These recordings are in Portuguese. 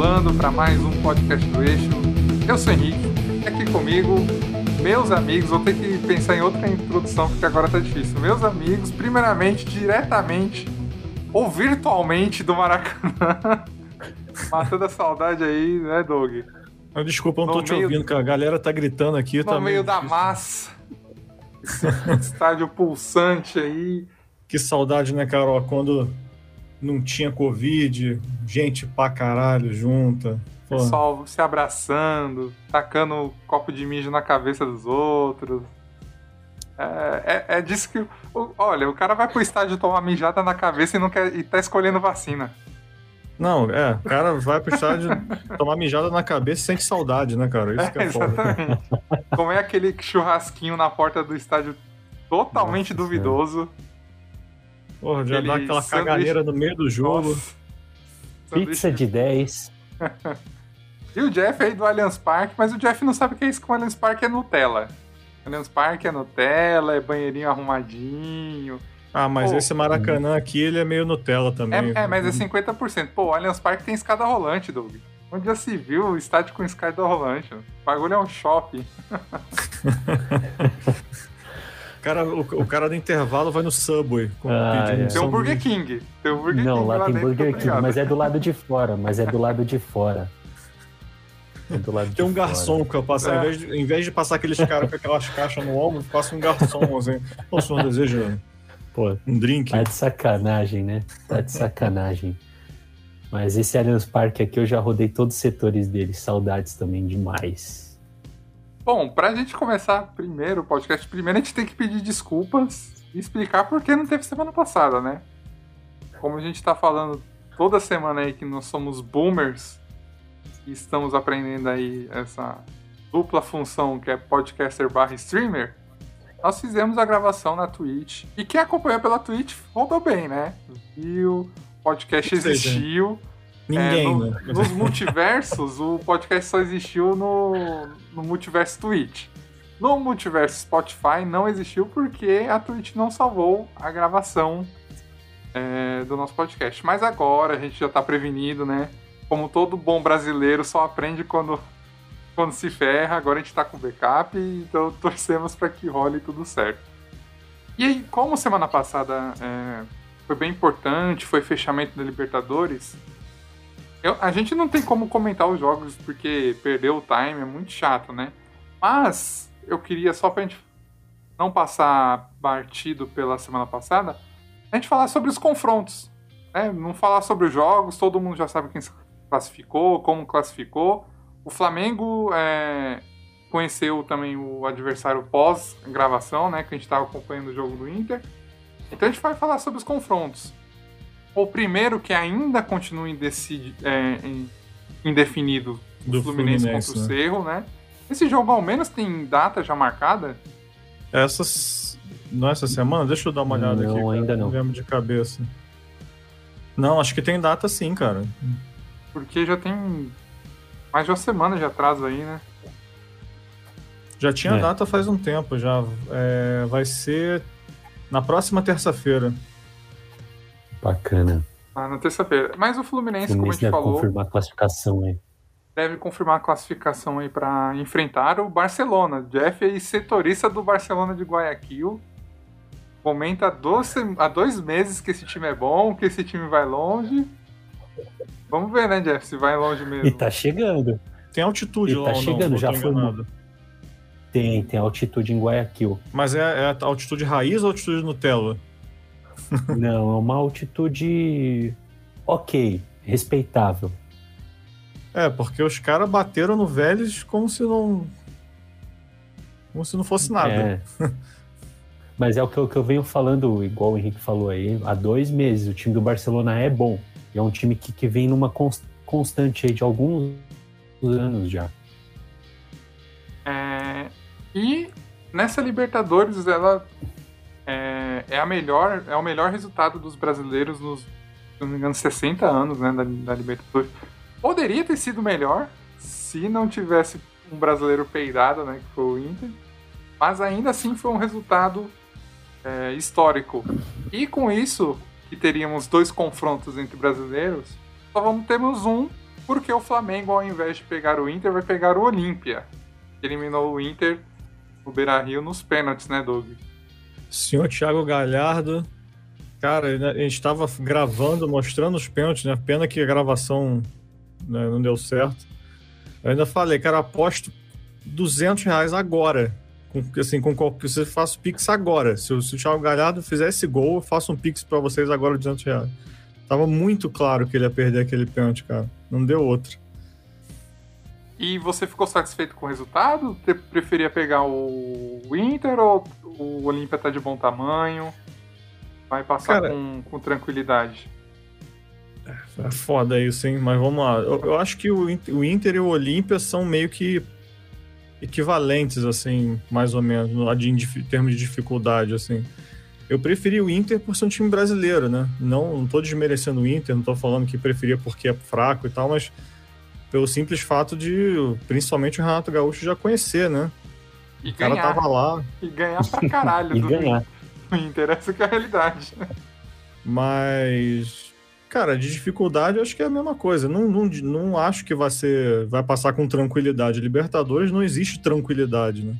rolando para mais um podcast do Eixo. Eu sou Henrique, aqui comigo, meus amigos, vou ter que pensar em outra introdução porque agora tá difícil. Meus amigos, primeiramente, diretamente ou virtualmente do Maracanã. Matando a saudade aí, né, Doug? Ah, desculpa, eu não No tô te ouvindo, cara. A galera tá gritando aqui. No tá meio meio da massa. Esse estádio pulsante aí. Que saudade, né, Carol? Quando não tinha Covid, gente pra caralho junta. Pô, Pessoal se abraçando, tacando copo de mijo na cabeça dos outros. É, é, é disso que. Olha, o cara vai pro estádio tomar mijada na cabeça e, não quer, e tá escolhendo vacina. Não, é, o cara vai pro estádio tomar mijada na cabeça e sente saudade, né, cara? Isso que é, foda. exatamente. Comer aquele churrasquinho na porta do estádio totalmente Nossa duvidoso. Porra, já dá aquela sanduíche- caganeira no meio do jogo. Pizza de 10. E o Jeff aí do Allianz Parque, mas o Jeff não sabe o que é isso que o Allianz Parque é Nutella. Allianz Parque é Nutella, é banheirinho arrumadinho. Ah, mas Pô. esse Maracanã aqui, ele é meio Nutella também. É, é, mas é 50%. Pô, o Allianz Parque tem escada rolante, Doug. Onde já se viu o estádio com escada rolante? O bagulho é um shopping. Cara, o, o cara do intervalo vai no Subway. Com, Ah, pedindo é. Tem um Burger. King. Tem um Burger Não, King lá tem dentro, Burger tá King, mas é do lado de fora, mas é do lado de fora. É do lado Tem um garçom que eu passo, É. em, vez de, em vez de passar aqueles caras com aquelas caixas no ombro, passa um garçom, assim. Ô, o senhor deseja Pô, um drink? tá de sacanagem, né? Tá de sacanagem. Mas esse Allianz Parque aqui eu já rodei todos os setores dele. Saudades também demais. Bom, pra gente começar primeiro o podcast, primeiro a gente tem que pedir desculpas e explicar por que não teve semana passada, né? Como a gente tá falando toda semana aí que nós somos boomers e estamos aprendendo aí essa dupla função que é podcaster barra streamer, nós fizemos a gravação na Twitch. E quem acompanhou pela Twitch rodou bem, né? Viu, o podcast existiu. Ninguém, É, no- né? Nos multiversos, o podcast só existiu no, no multiverso Twitch. No multiverso Spotify não existiu porque a Twitch não salvou a gravação é, do nosso podcast. Mas agora a gente já tá prevenido, né? Como todo bom brasileiro só aprende quando, quando se ferra. Agora a gente tá com backup, então torcemos para que role tudo certo. E aí, como semana passada é, foi bem importante, foi fechamento da Libertadores, eu- a gente não tem como comentar os jogos porque perdeu o time, é muito chato, né? Mas eu queria, só pra gente não passar batido pela semana passada, a gente falar sobre os confrontos. Né? Não falar sobre os jogos, todo mundo já sabe quem classificou, como classificou. O Flamengo é, conheceu também o adversário pós-gravação, né? Que a gente estava acompanhando o jogo do Inter. Então a gente vai falar sobre os confrontos. O primeiro que ainda continua é, indefinido, Do Fluminense, Fluminense, contra o né? Cerro, né? Esse jogo ao menos tem data já marcada? Essas. Não é essa semana? Deixa eu dar uma olhada Não, aqui. cara. ainda não. lembro de cabeça. Não, acho que tem data sim, cara. Porque já tem mais de uma semana de atraso aí, né? Já tinha É. data faz um tempo já. É, vai ser na próxima terça-feira. Bacana. Ah, na terça-feira. Mas o O Fluminense, como a Fluminense gente deve falou, confirmar a classificação aí. deve confirmar a classificação aí para enfrentar o Barcelona. Jeff é setorista do Barcelona de Guayaquil. Comenta há dois, há dois meses que esse time é bom, que esse time vai longe. Vamos ver, né, Jeff, se vai longe mesmo. E tá chegando. Tem altitude E lá tá ou não? chegando, Ou já foi enganado? Tem, tem altitude em Guayaquil. Mas é, é a altitude raiz ou altitude Nutella? Não, é uma altitude ok, respeitável. É, porque os caras bateram no Vélez como se não. Como se não fosse nada. É. Mas é o que, eu- que eu venho falando, igual o Henrique falou aí, há dois meses. O time do Barcelona é bom. E é um time que, que vem numa cons- constante aí de alguns anos já. É, e nessa Libertadores, ela é, é a melhor, é o melhor resultado dos brasileiros nos, se não me engano, 60 anos né, da, da Libertadores. Poderia ter sido melhor se não tivesse um brasileiro peidado, né, que foi o Inter. Mas ainda assim foi um resultado é, histórico. E com isso, que teríamos dois confrontos entre brasileiros, só vamos termos um porque o Flamengo, ao invés de pegar o Inter, vai pegar o Olímpia. Eliminou o Inter, o Beira Rio, nos pênaltis, né, Doug? Senhor Thiago Galhardo. Cara, a gente estava gravando, mostrando os pênaltis, né? Pena que a gravação né, não deu certo. Eu ainda falei, cara, aposto 200 reais agora. Com, assim, com qualquer, você faça o Pix agora. Se, o, se o Thiago Galhardo fizer esse gol, eu faço um Pix para vocês agora de 200 reais. Tava muito claro que ele ia perder aquele pênalti, cara. Não deu outro. E você ficou satisfeito com o resultado? Você preferia pegar o Inter ou o Olímpia tá de bom tamanho? Vai passar cara, com, com tranquilidade? É foda isso, hein? Mas vamos lá. Eu, eu acho que o, o Inter e o Olímpia são meio que equivalentes, assim, mais ou menos, em termos de dificuldade, assim. Eu preferi o Inter por ser um time brasileiro, né? Não, não tô desmerecendo o Inter, não tô falando que preferia porque é fraco e tal, mas pelo simples fato de, principalmente o Renato Gaúcho já conhecer, né? E o ganhar. cara tava lá. E ganhar pra caralho e do ganhar. Inter, essa que é a realidade. Mas Cara, de dificuldade eu acho que é a mesma coisa. Não, não, não acho que vai ser. Vai passar com tranquilidade. Libertadores não existe tranquilidade, né?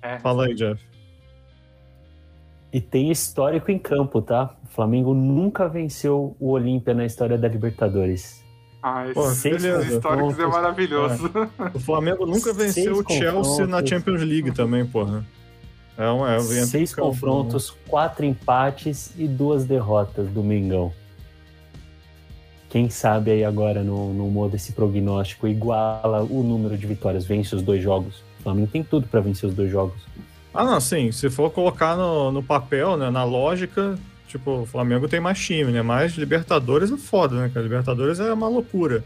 É. Fala aí, Jeff. E tem histórico em campo, tá? O Flamengo nunca venceu o Olímpia na história da Libertadores. Ah, esse históricos é maravilhoso. É. O Flamengo nunca venceu o Chelsea na Champions League também, porra. É um, é um Seis campo, confrontos, né? quatro empates e duas derrotas do Mengão quem sabe aí agora no, no modo esse prognóstico iguala o número de vitórias, vence os dois jogos. O Flamengo tem tudo para vencer os dois jogos. Ah, não, sim. Se for colocar no, no papel, né, na lógica, tipo, o Flamengo tem mais time, né? Mas Libertadores é foda, né? Cara? Libertadores é uma loucura.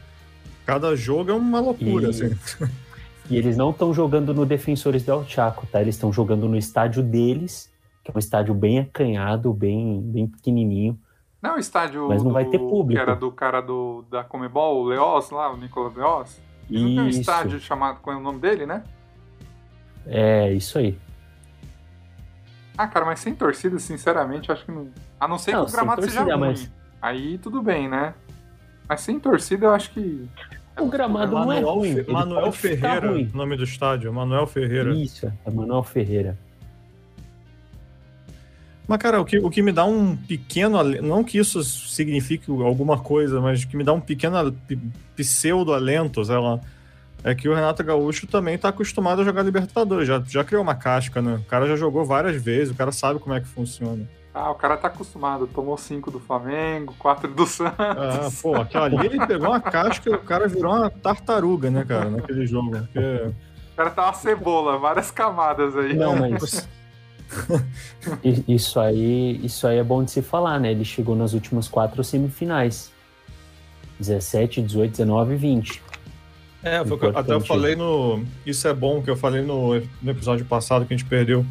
Cada jogo é uma loucura, e... assim. E eles não estão jogando no Defensores del Chaco, tá? Eles estão jogando no estádio deles, que é um estádio bem acanhado, bem, bem pequenininho. Não, o estádio. Mas não do, vai ter público. Que era do cara do, da Comebol, o Leoz lá, o Nicolas Leoz. Ele não tem um estádio chamado. Qual é o nome dele, né? É, isso aí. Ah, cara, mas sem torcida, sinceramente, acho que não. A não ser não, que o gramado torcida, seja ruim. Mas... Aí tudo bem, né? Mas sem torcida, eu acho que. O gramado não é ruim. Manuel Ferreira, nome do estádio. Manuel Ferreira. Isso, é Manuel Ferreira. Mas, cara, o que, o que me dá um pequeno. Não que isso signifique alguma coisa, mas que me dá um pequeno pseudo-alento, sei lá. É que o Renato Gaúcho também tá acostumado a jogar Libertadores. Já, já criou uma casca, né? O cara já jogou várias vezes, o cara sabe como é que funciona. Ah, o cara tá acostumado. Tomou cinco do Flamengo, quatro do Santos. Ah, pô, aquela ali ele pegou uma casca e o cara virou uma tartaruga, né, cara, naquele jogo. Porque... O cara tá uma cebola, várias camadas aí. Não, mas isso aí, isso aí é bom de se falar, né? Ele chegou nas últimas quatro semifinais. 17, 18, 19 e 20. É, foi até eu falei no. Isso é bom que eu falei no, no episódio passado que a gente perdeu.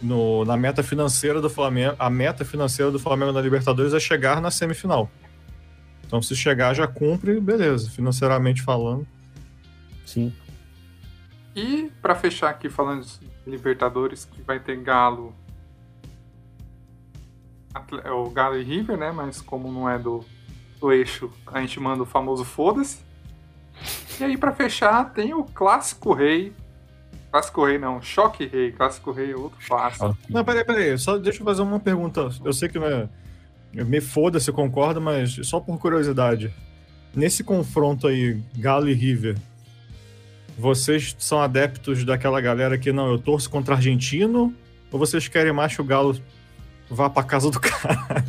No, na meta financeira do Flamengo. A meta financeira do Flamengo na Libertadores é chegar na semifinal. Então, se chegar, já cumpre, beleza, financeiramente falando. Sim. E para fechar aqui falando de Libertadores, que vai ter Galo. É o Galo e River, né? Mas como não é do, do eixo, a gente manda o famoso foda-se. E aí, para fechar, tem o Clássico Rei. Clássico Rei não, Choque Rei. Clássico Rei é outro clássico. Não, peraí, peraí. Só deixa eu fazer uma pergunta. Eu sei que não é. Me foda-se, concordo, mas só por curiosidade. Nesse confronto aí, Galo e River, vocês são adeptos daquela galera que não, eu torço contra argentino? Ou vocês querem mais que o Galo vá pra casa do cara?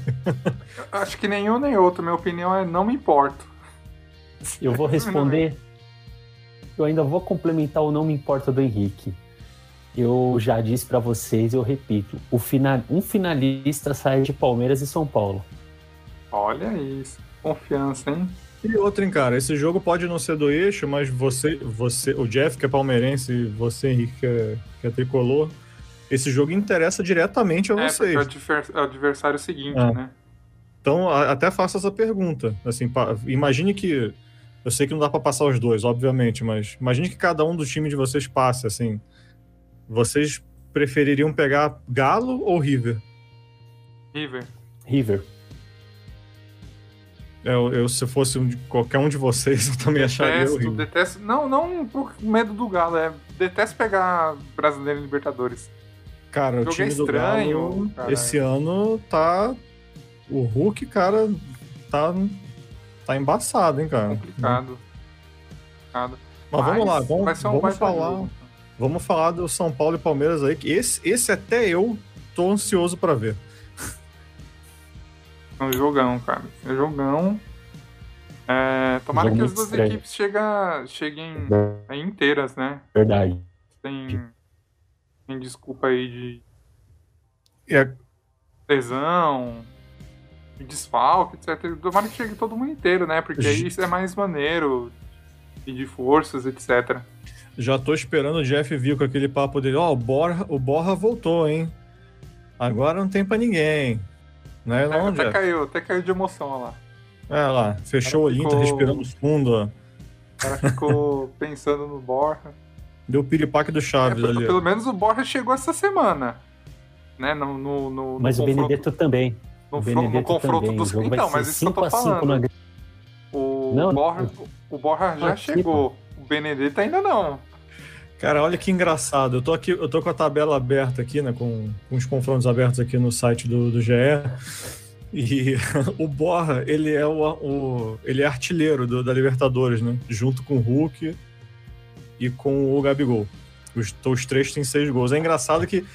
Acho que nenhum nem outro. Minha opinião é não me importo. Eu vou responder. Eu ainda vou complementar o não me importa do Henrique. Eu já disse para vocês, eu repito, o final, um finalista sai de Palmeiras e São Paulo. Olha isso, confiança, hein? E outra, hein, cara, esse jogo pode não ser do eixo, mas você, você o Jeff, que é palmeirense, você, Henrique, que é, que é tricolor, esse jogo interessa diretamente a é, vocês. É, o adversário seguinte, é. né? Então, até faço essa pergunta. Assim, imagine que. Eu sei que não dá para passar os dois, obviamente, mas imagine que cada um dos times de vocês passe, assim. Vocês prefeririam pegar Galo ou River? River. River. Eu, eu, se fosse um de, qualquer um de vocês, eu também acharia Detesto, horrível. detesto. Não, não por medo do Galo, é. Detesto pegar brasileiro em Libertadores. Cara, o jogo time é estranho, do Galo, cara. esse ano tá. O Hulk, cara, tá, tá embaçado, hein, cara. Complicado. Complicado. Mas, vamos lá, vamos, um vamos falar. jogo. Vamos falar do São Paulo e Palmeiras aí, que esse, esse até eu tô ansioso pra ver. É um jogão, cara. É um jogão. É, tomara que as duas estranho. equipes chega, cheguem aí inteiras, né? Verdade. Sem, sem desculpa aí de É, lesão, desfalque, etc. Tomara que chegue todo mundo inteiro, né? Porque aí isso é mais maneiro. E de forças, etc. já tô esperando o Jeff vir com aquele papo dele. Ó, o, Borra, o Borra voltou, hein? Agora não tem pra ninguém. Não é não, até Jeff? caiu, até caiu de emoção olha lá. É lá, fechou o olhinho, tá ficou- respirando fundo, ó. O cara ficou pensando no Borja. Deu o piripaque do É, Chaves pelo, ali. pelo menos o Borja chegou essa semana. Né? No, no, no, Mas no o confronto- Benedetto também. No, no confronto também. dos. Então, mas isso que eu tô 5 a 5 falando. na O, Não, Borja, o Borja já chegou. O Benedetto ainda não. Cara, olha que engraçado. Eu tô aqui, eu tô com a tabela aberta aqui, né? Com, com os confrontos abertos aqui no site do, do GE. E o Borra, ele é o, o- ele é artilheiro do- da Libertadores, né? Junto com o Hulk e com o Gabigol. Os, os três têm seis gols. É engraçado que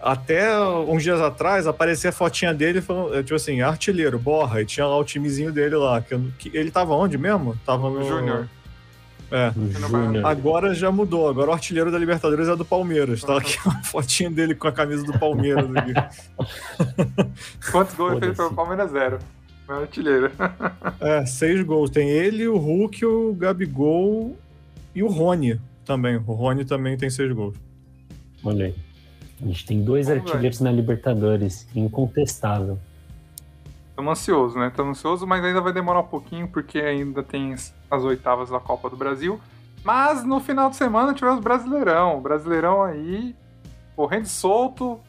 até uns dias atrás aparecia a fotinha dele falando, é, tipo assim, artilheiro, Borra, e tinha lá o timezinho dele lá. Que, que ele tava onde mesmo? Tava no. Júnior. É. Júnior. Agora já mudou. Agora o artilheiro da Libertadores é do Palmeiras. Tá aqui uma fotinha dele com a camisa do Palmeiras aqui. Quantos gols ele fez pelo Palmeiras? Zero. Não é artilheiro. É, seis gols. Tem ele, o Hulk, o Gabigol e o Rony também. O Rony também tem seis gols. Olha aí. A gente tem dois Vamos, artilheiros na Libertadores. Incontestável. Estamos ansiosos, né? Estamos ansiosos, mas ainda vai demorar um pouquinho, porque ainda tem as oitavas da Copa do Brasil. Mas no final de semana tivemos Brasileirão. Brasileirão aí, correndo solto,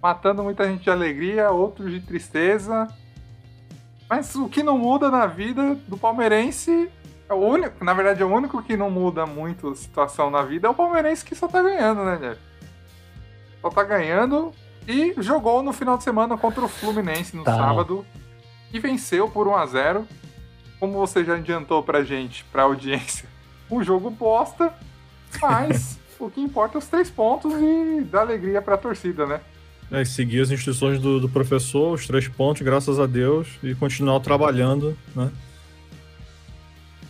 matando muita gente de alegria, outros de tristeza. Mas o que não muda na vida do palmeirense é o único, na verdade, é o único que não muda muito a situação na vida é o palmeirense que só tá ganhando, né, Jeff? Só tá ganhando e jogou no final de semana contra o Fluminense no Tá. sábado e venceu por 1 a 0 Como você já adiantou pra gente, pra audiência, um jogo bosta, mas o que importa é os três pontos e dar alegria pra torcida, né? É, seguir as instruções do, do professor, os três pontos, graças a Deus, e continuar trabalhando, né?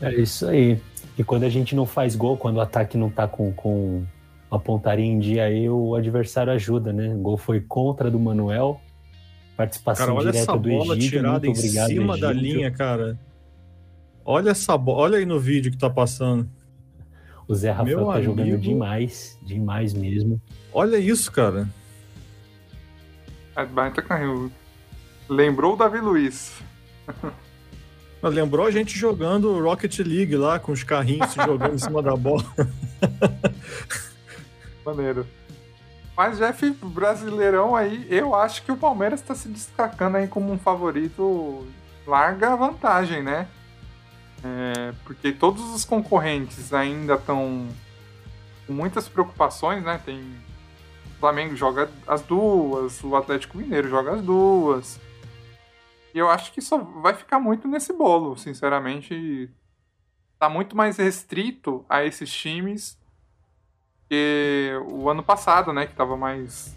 É isso aí. E quando a gente não faz gol, quando o ataque não tá com, com a pontaria em dia, aí o adversário ajuda, né? O gol foi contra do Manuel. Participação Cara, olha direta essa do bola Egídio. tirada em Muito obrigado, cima da linha, cara. Olha essa bola. Olha aí no vídeo que tá passando. O Zé Rafael Meu tá jogando amigo. demais, demais mesmo. Olha isso, cara. É baita carrinho. Lembrou o Davi Luiz. Mas Lembrou a gente jogando Rocket League lá, com os carrinhos se jogando em cima da bola. Maneiro. Mas, Jeff, Brasileirão aí, eu acho que o Palmeiras tá se destacando aí como um favorito. Larga vantagem, né? É, porque todos os concorrentes ainda estão com muitas preocupações, né? Tem. O Flamengo joga as duas, o Atlético Mineiro joga as duas. E eu acho que só vai ficar muito nesse bolo, sinceramente. Tá muito mais restrito a esses times que o ano passado, né? Que tava mais,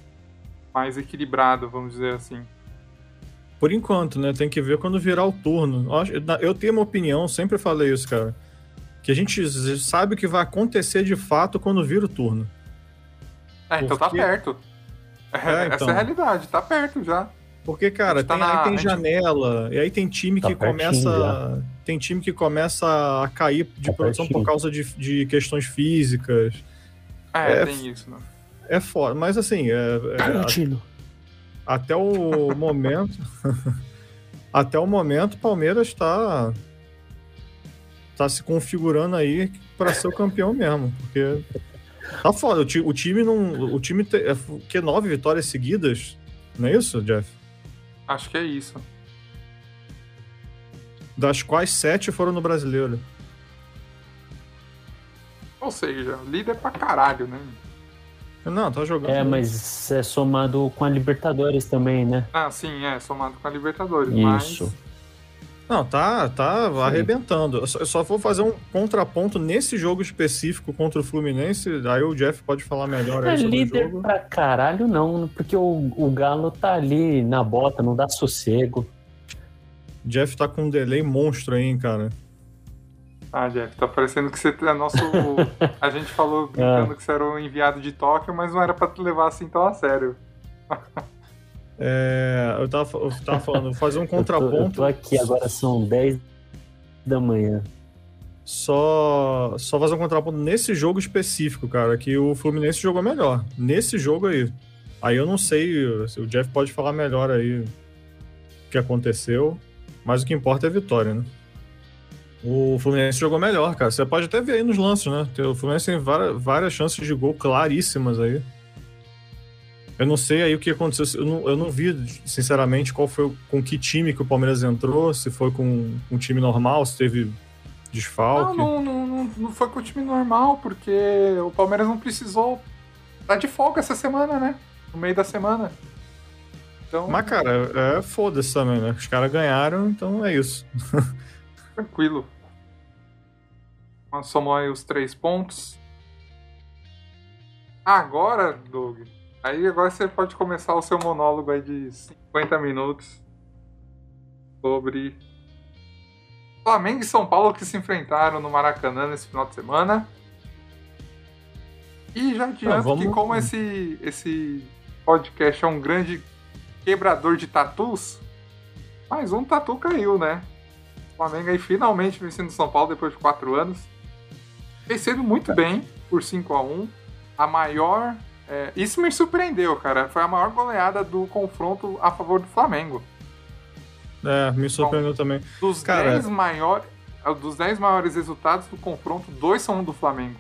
mais equilibrado, vamos dizer assim. Por enquanto, né? Tem que ver quando virar o turno. Eu tenho uma opinião, sempre falei isso, cara. Que a gente sabe o que vai acontecer de fato quando vira o turno. É, então tá Porque- perto. É, Essa então. é a realidade, tá perto já. Porque, cara, A tá tem, na- aí tem a janela, e aí tem time Tá que pertinho começa. Tem time que começa a cair de Tá produção por pertinho. causa de, de questões físicas. É, É, tem isso, né? É foda. Mas assim, é- é- Garantino. até o momento. até o momento, o Palmeiras está tá se configurando aí para ser o campeão mesmo, porque tá foda. O, ti- o time não, o time tem, é, que nove vitórias seguidas, não é isso, Jeff? Acho que é isso. das quais sete foram no brasileiro. Ou seja, líder pra caralho, né? Não, tá jogando. É, mas é somado com a Libertadores também, né? Ah, sim, é, somado com a Libertadores. Isso. Mas Não, tá, tá arrebentando. Eu só, eu só vou fazer um contraponto nesse jogo específico contra o Fluminense. Aí o Jeff pode falar melhor É aí sobre o líder jogo. pra caralho, não, porque o, o Galo tá ali na bota, não dá sossego. Jeff tá com um delay monstro aí, hein, cara. Ah, Jeff, tá parecendo que você é nosso. a gente falou brincando que você era o enviado de Tóquio, mas não era pra te levar assim tão a sério. É, eu, tava, eu tava falando, fazer um Eu tô, eu contraponto. tô aqui, agora são 10 da manhã. Só, só fazer um contraponto nesse jogo específico, cara, que o Fluminense jogou melhor. Nesse jogo aí. Aí eu não sei, se o Jeff pode falar melhor aí o que aconteceu, mas o que importa é a vitória, né? O Fluminense jogou melhor, cara. Você pode até ver aí nos lances, né? O Fluminense tem várias, várias chances de gol claríssimas aí. Eu não sei aí o que aconteceu. Eu não, eu não vi, sinceramente, qual foi com que time que o Palmeiras entrou, se foi com um time normal, se teve desfalque. não, não, não, não foi com o time normal, porque o Palmeiras não precisou. Tá de folga essa semana, né? No meio da semana. Então, Mas, cara, é foda-se também, né? Os caras ganharam, então é isso. tranquilo. Somou aí os três pontos. Agora, Doug, aí agora você pode começar o seu monólogo aí de 50 minutos sobre Flamengo e São Paulo que se enfrentaram no Maracanã nesse final de semana. E já adianto Ah, vamos- que como esse, esse podcast é um grande quebrador de tatus, mais um tatu caiu, né? O Flamengo aí finalmente vencendo São Paulo depois de quatro anos. Vencendo muito bem por 5 a 1 A maior. É, isso me surpreendeu, cara. Foi a maior goleada do confronto a favor do Flamengo. É, me surpreendeu também. Dos Cara- 10 maiores. Dos 10 maiores resultados do confronto, dois são do Flamengo.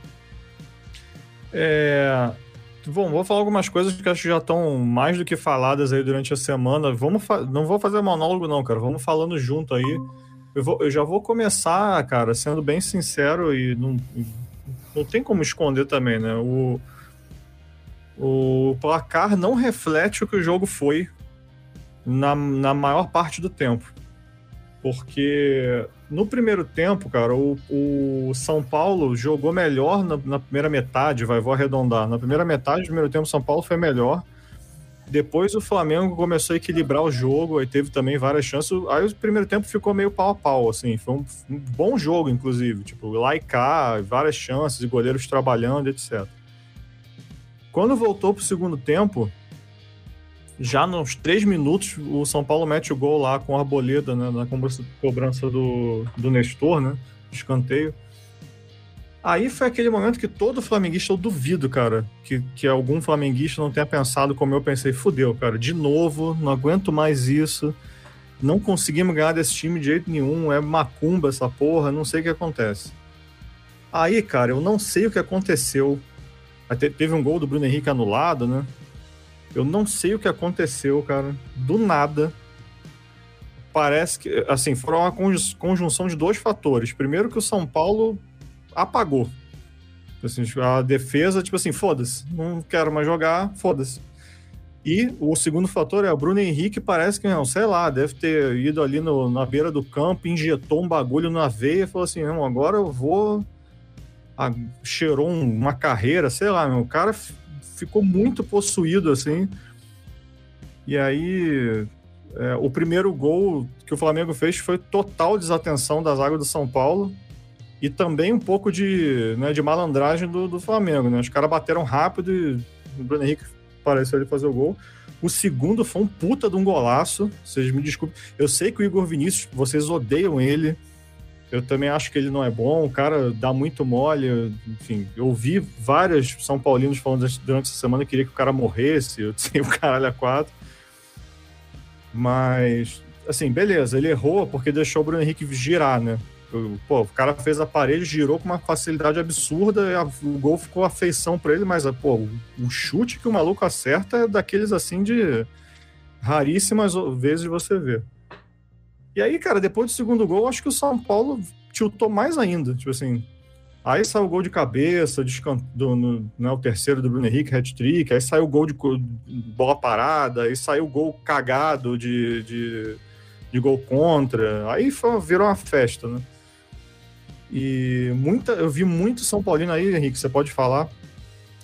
É. Bom, vou falar algumas coisas que acho que já estão mais do que faladas aí durante a semana. Vamos Não vou fazer monólogo, não, cara. Vamos falando junto aí. Eu, vou- eu já vou começar, cara, sendo bem sincero e não, não tem como esconder também, né? O, o placar não reflete o que o jogo foi na, na maior parte do tempo. Porque no primeiro tempo, cara, o, o São Paulo jogou melhor na, na primeira metade, vai, vou arredondar. Na primeira metade do primeiro tempo, o São Paulo foi melhor. Depois o Flamengo começou a equilibrar o jogo, aí teve também várias chances. Aí o primeiro tempo ficou meio pau a pau, assim. Foi um, um bom jogo, inclusive. Tipo, lá e cá, várias chances, goleiros trabalhando, etc. Quando voltou pro segundo tempo, já nos três minutos, o São Paulo mete o gol lá com a Arboleda, né, na cobrança, do, do Nestor, né, escanteio. Aí foi aquele momento que todo flamenguista, eu duvido, cara, que, que algum flamenguista não tenha pensado como eu pensei, fudeu, cara, de novo, não aguento mais isso, não conseguimos ganhar desse time de jeito nenhum, é macumba essa porra, não sei o que acontece. Aí, cara, eu não sei o que aconteceu. Teve um gol do Bruno Henrique anulado, né? Eu não sei o que aconteceu, cara. Do nada. Parece que, assim, foram uma conju- conjunção de dois fatores. Primeiro, que o São Paulo apagou. Assim, a defesa, tipo assim, foda-se, não quero mais jogar, foda-se. E o segundo fator é o Bruno Henrique parece que, não, sei lá, deve ter ido ali no- na beira do campo, injetou um bagulho na veia e falou assim, irmão, agora eu vou. A- cheirou um- uma carreira, sei lá, meu, o cara ficou muito possuído, assim. E aí, é, o primeiro gol que o Flamengo fez foi total desatenção das águas do São Paulo e também um pouco de, né, de malandragem do, do Flamengo, né? Os caras bateram rápido e o Bruno Henrique pareceu ele fazer o gol. O segundo foi um puta de um golaço. Vocês me desculpem. Eu sei que o Igor Vinícius, vocês odeiam ele. Eu também acho que ele não é bom. O cara dá muito mole. Enfim, eu ouvi vários São Paulinos falando durante essa semana que queria que o cara morresse. Eu sei o caralho a quatro. Mas, assim, beleza. Ele errou porque deixou o Bruno Henrique girar, né? Pô, o cara fez a parede, girou com uma facilidade absurda, e o gol ficou afeição pra ele, mas, pô, o chute que o maluco acerta é daqueles assim de raríssimas vezes você vê. E aí, cara, depois do segundo gol, acho que o São Paulo tiltou mais ainda. Tipo assim, Aí saiu o gol de cabeça, do, no, né, o terceiro do Bruno Henrique, hat-trick, aí saiu o gol de bola parada, aí saiu o gol cagado de, de, de gol contra, aí foi, virou uma festa, né? E muita, eu vi muito São Paulino aí, Henrique, você pode falar,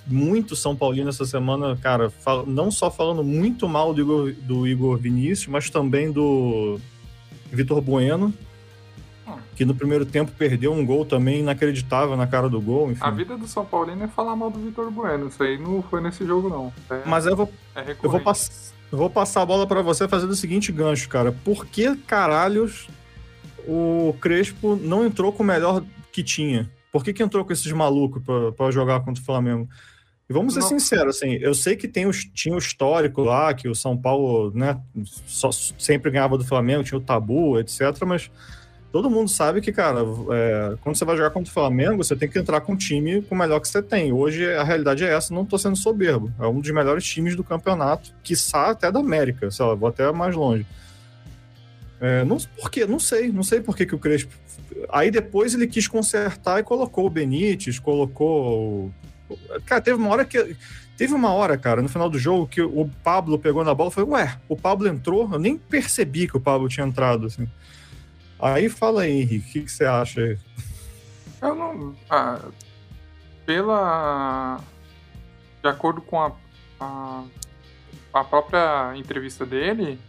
muito São Paulino essa semana, cara, não só falando muito mal do Igor, do Igor Vinícius, mas também do Vitor Bueno, que no primeiro tempo perdeu um gol também inacreditável na cara do gol. Enfim. A vida do São Paulino é falar mal do Vitor Bueno. Isso aí não foi nesse jogo, não. É, Mas eu vou, é eu vou, pass, eu vou passar a bola para você fazendo o seguinte gancho, cara. Por que caralhos o Crespo não entrou com o melhor que tinha? Por que, que entrou com esses malucos para jogar contra o Flamengo? E vamos ser sinceros, assim, eu sei que tem os, tinha o histórico lá, que o São Paulo, né, só, sempre ganhava do Flamengo, tinha o tabu, etc, mas todo mundo sabe que, cara, é, quando você vai jogar contra o Flamengo, você tem que entrar com um time com o melhor que você tem. Hoje a realidade é essa, não tô sendo soberbo. É um dos melhores times do campeonato, quiçá até da América, sei lá, vou até mais longe. É, não, por quê? Não sei, não sei por que, que o Crespo. Aí depois ele quis consertar e colocou o Benítez, colocou. Cara, teve uma hora que. Teve uma hora, cara, no final do jogo, que o Pablo pegou na bola e falou: Ué, o Pablo entrou? Eu nem percebi que o Pablo tinha entrado. Assim. Aí fala aí, Henrique, o que, você acha aí? Eu não. Ah, pela. De acordo com a, a, a própria entrevista dele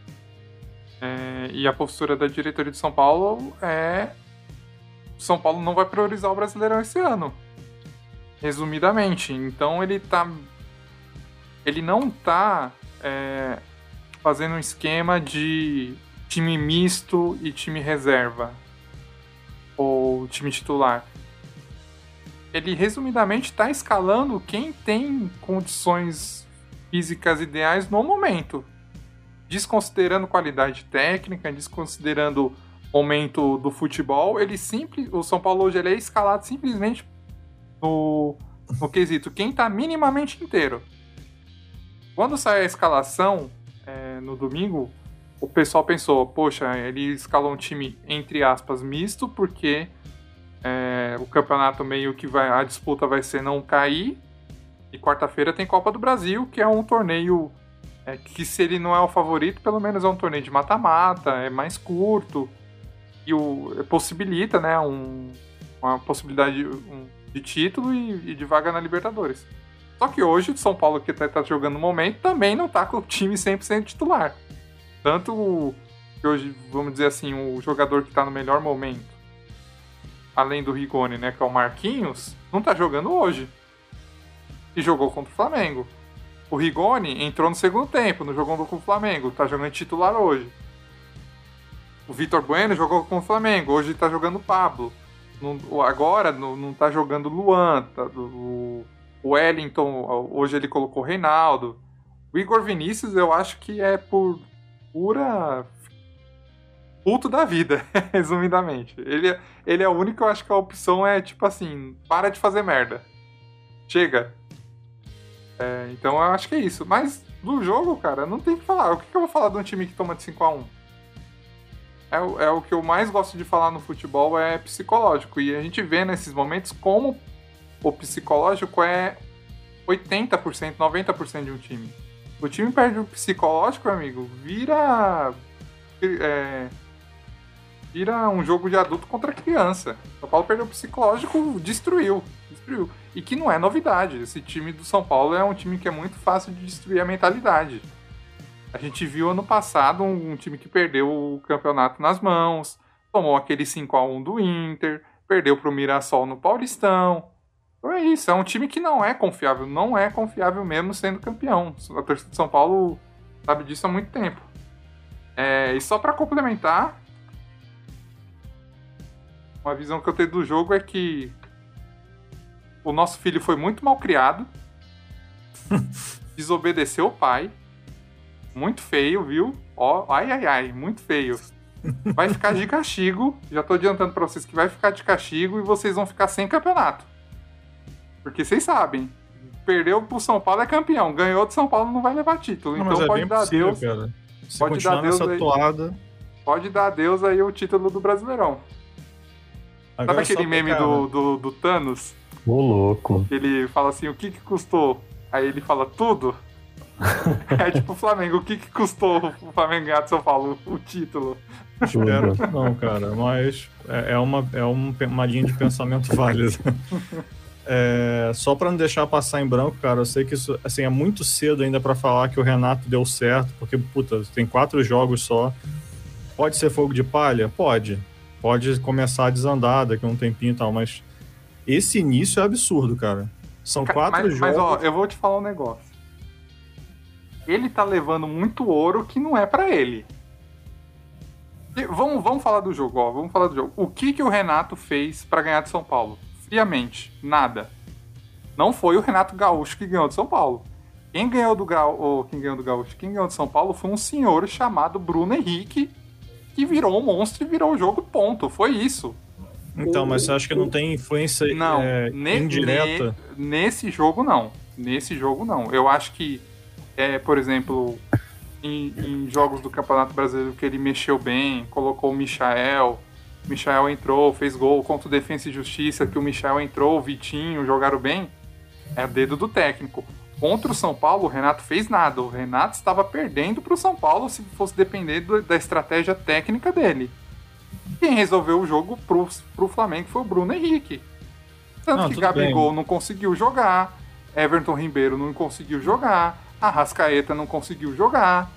é, e a postura da diretoria de São Paulo, é. São Paulo não vai priorizar o Brasileirão esse ano. Resumidamente. Então ele tá. Ele não tá é, fazendo um esquema de time misto e time reserva. Ou time titular. Ele resumidamente está escalando quem tem condições físicas ideais no momento. Desconsiderando qualidade técnica, desconsiderando momento do futebol, ele simples, o São Paulo hoje é escalado simplesmente no, no quesito quem está minimamente inteiro. Quando sai a escalação é, no domingo, o pessoal pensou, poxa, ele escalou um time entre aspas misto porque é, o campeonato meio que vai, a disputa vai ser não cair e quarta-feira tem Copa do Brasil que é um torneio é, que se ele não é o favorito, pelo menos é um torneio de mata-mata, é mais curto e o, possibilita, né, um, uma possibilidade um, de título e, e, de vaga na Libertadores. Só que hoje o São Paulo que está tá jogando no momento também não está com o time 100% titular. Tanto que hoje, vamos dizer assim, o jogador que está no melhor momento, além do Rigoni, né, que é o Marquinhos, não está jogando hoje. E jogou contra o Flamengo. O Rigoni entrou no segundo tempo, não jogou contra o Flamengo, está jogando titular hoje. O Vitor Bueno jogou com o Flamengo, hoje está jogando o Pablo. Agora não, está jogando Luan, tá, o, Wellington, hoje ele colocou Reinaldo. O Igor Vinícius, eu acho que é por pura puto da vida, resumidamente. Ele, ele é o único, eu acho que a opção é tipo assim, para de fazer merda. Chega. É, então eu acho que é isso. Mas do jogo, cara, não tem o que falar. O que, que eu vou falar de um time que toma de 5x1? É, é o que eu mais gosto de falar no futebol, é psicológico. E a gente vê nesses momentos como o psicológico é 80%, 90% de um time. O time perde o psicológico, amigo, vira. É, vira um jogo de adulto contra criança. O São Paulo perdeu o psicológico, destruiu. Destruiu. E que não é novidade. Esse time do São Paulo é um time que é muito fácil de destruir a mentalidade. A gente viu ano passado um, um time que perdeu o campeonato nas mãos, tomou aquele 5 a 1 do Inter, perdeu para o Mirassol no Paulistão. Então é isso, é um time que não é confiável, não é confiável mesmo sendo campeão. A torcida de São Paulo sabe disso há muito tempo. É, e só para complementar, uma visão que eu tenho do jogo é que o nosso filho foi muito mal criado, desobedeceu o pai, muito feio, viu? Ó, ai, ai, ai, muito feio. Vai ficar de castigo. Já tô adiantando para vocês que vai ficar de castigo e vocês vão ficar sem campeonato. Porque vocês sabem, perdeu pro São Paulo é campeão, ganhou do São Paulo não vai levar título. Não, então é pode dar possível, Deus. Cara. Se pode dar Deus aí, toada... pode dar adeus aí o título do Brasileirão. Agora Sabe aquele só- meme do, do, do Thanos? Ô, louco. Ele fala assim, o que que custou? Aí ele fala, tudo. é tipo o Flamengo, o que que custou o Flamengo ganhar de São Paulo? O título. Espero que não, cara. Mas é, é uma, é um- uma linha de pensamento válida. É, só pra não deixar passar em branco, cara, eu sei que isso assim, é muito cedo ainda pra falar que o Renato deu certo, porque, puta, tem quatro jogos só. Pode ser fogo de palha? Pode. Pode começar a desandar daqui a um tempinho e tal, mas esse início é absurdo, cara. São quatro mas, jogos. mas, ó, eu vou te falar um negócio. Ele tá levando muito ouro que não é pra ele. E vamos, vamos falar do jogo, ó. Vamos falar do jogo. O que que o Renato fez pra ganhar de São Paulo? Friamente, nada. Não foi o Renato Gaúcho que ganhou de São Paulo. Quem ganhou do Gaúcho, quem ganhou do Gaúcho, quem ganhou de São Paulo foi um senhor chamado Bruno Henrique, que virou um monstro e virou o jogo ponto. Foi isso. Então, mas você acha que não tem influência Não, é, ne- indireta? ne- nesse jogo não. Nesse jogo não. Eu acho que, é, por exemplo, em, em jogos do Campeonato Brasileiro que ele mexeu bem, colocou o Michael, o Michael entrou, fez gol contra o Defensa e Justiça, que o Michael entrou, o Vitinho jogaram bem, é dedo do técnico. Contra o São Paulo, o Renato fez nada. O Renato estava perdendo para o São Paulo se fosse depender do- da estratégia técnica dele. Quem resolveu o jogo pro, pro Flamengo foi o Bruno Henrique. Tanto Não, que Gabigol não conseguiu jogar, Everton Ribeiro não conseguiu jogar, Arrascaeta não conseguiu jogar,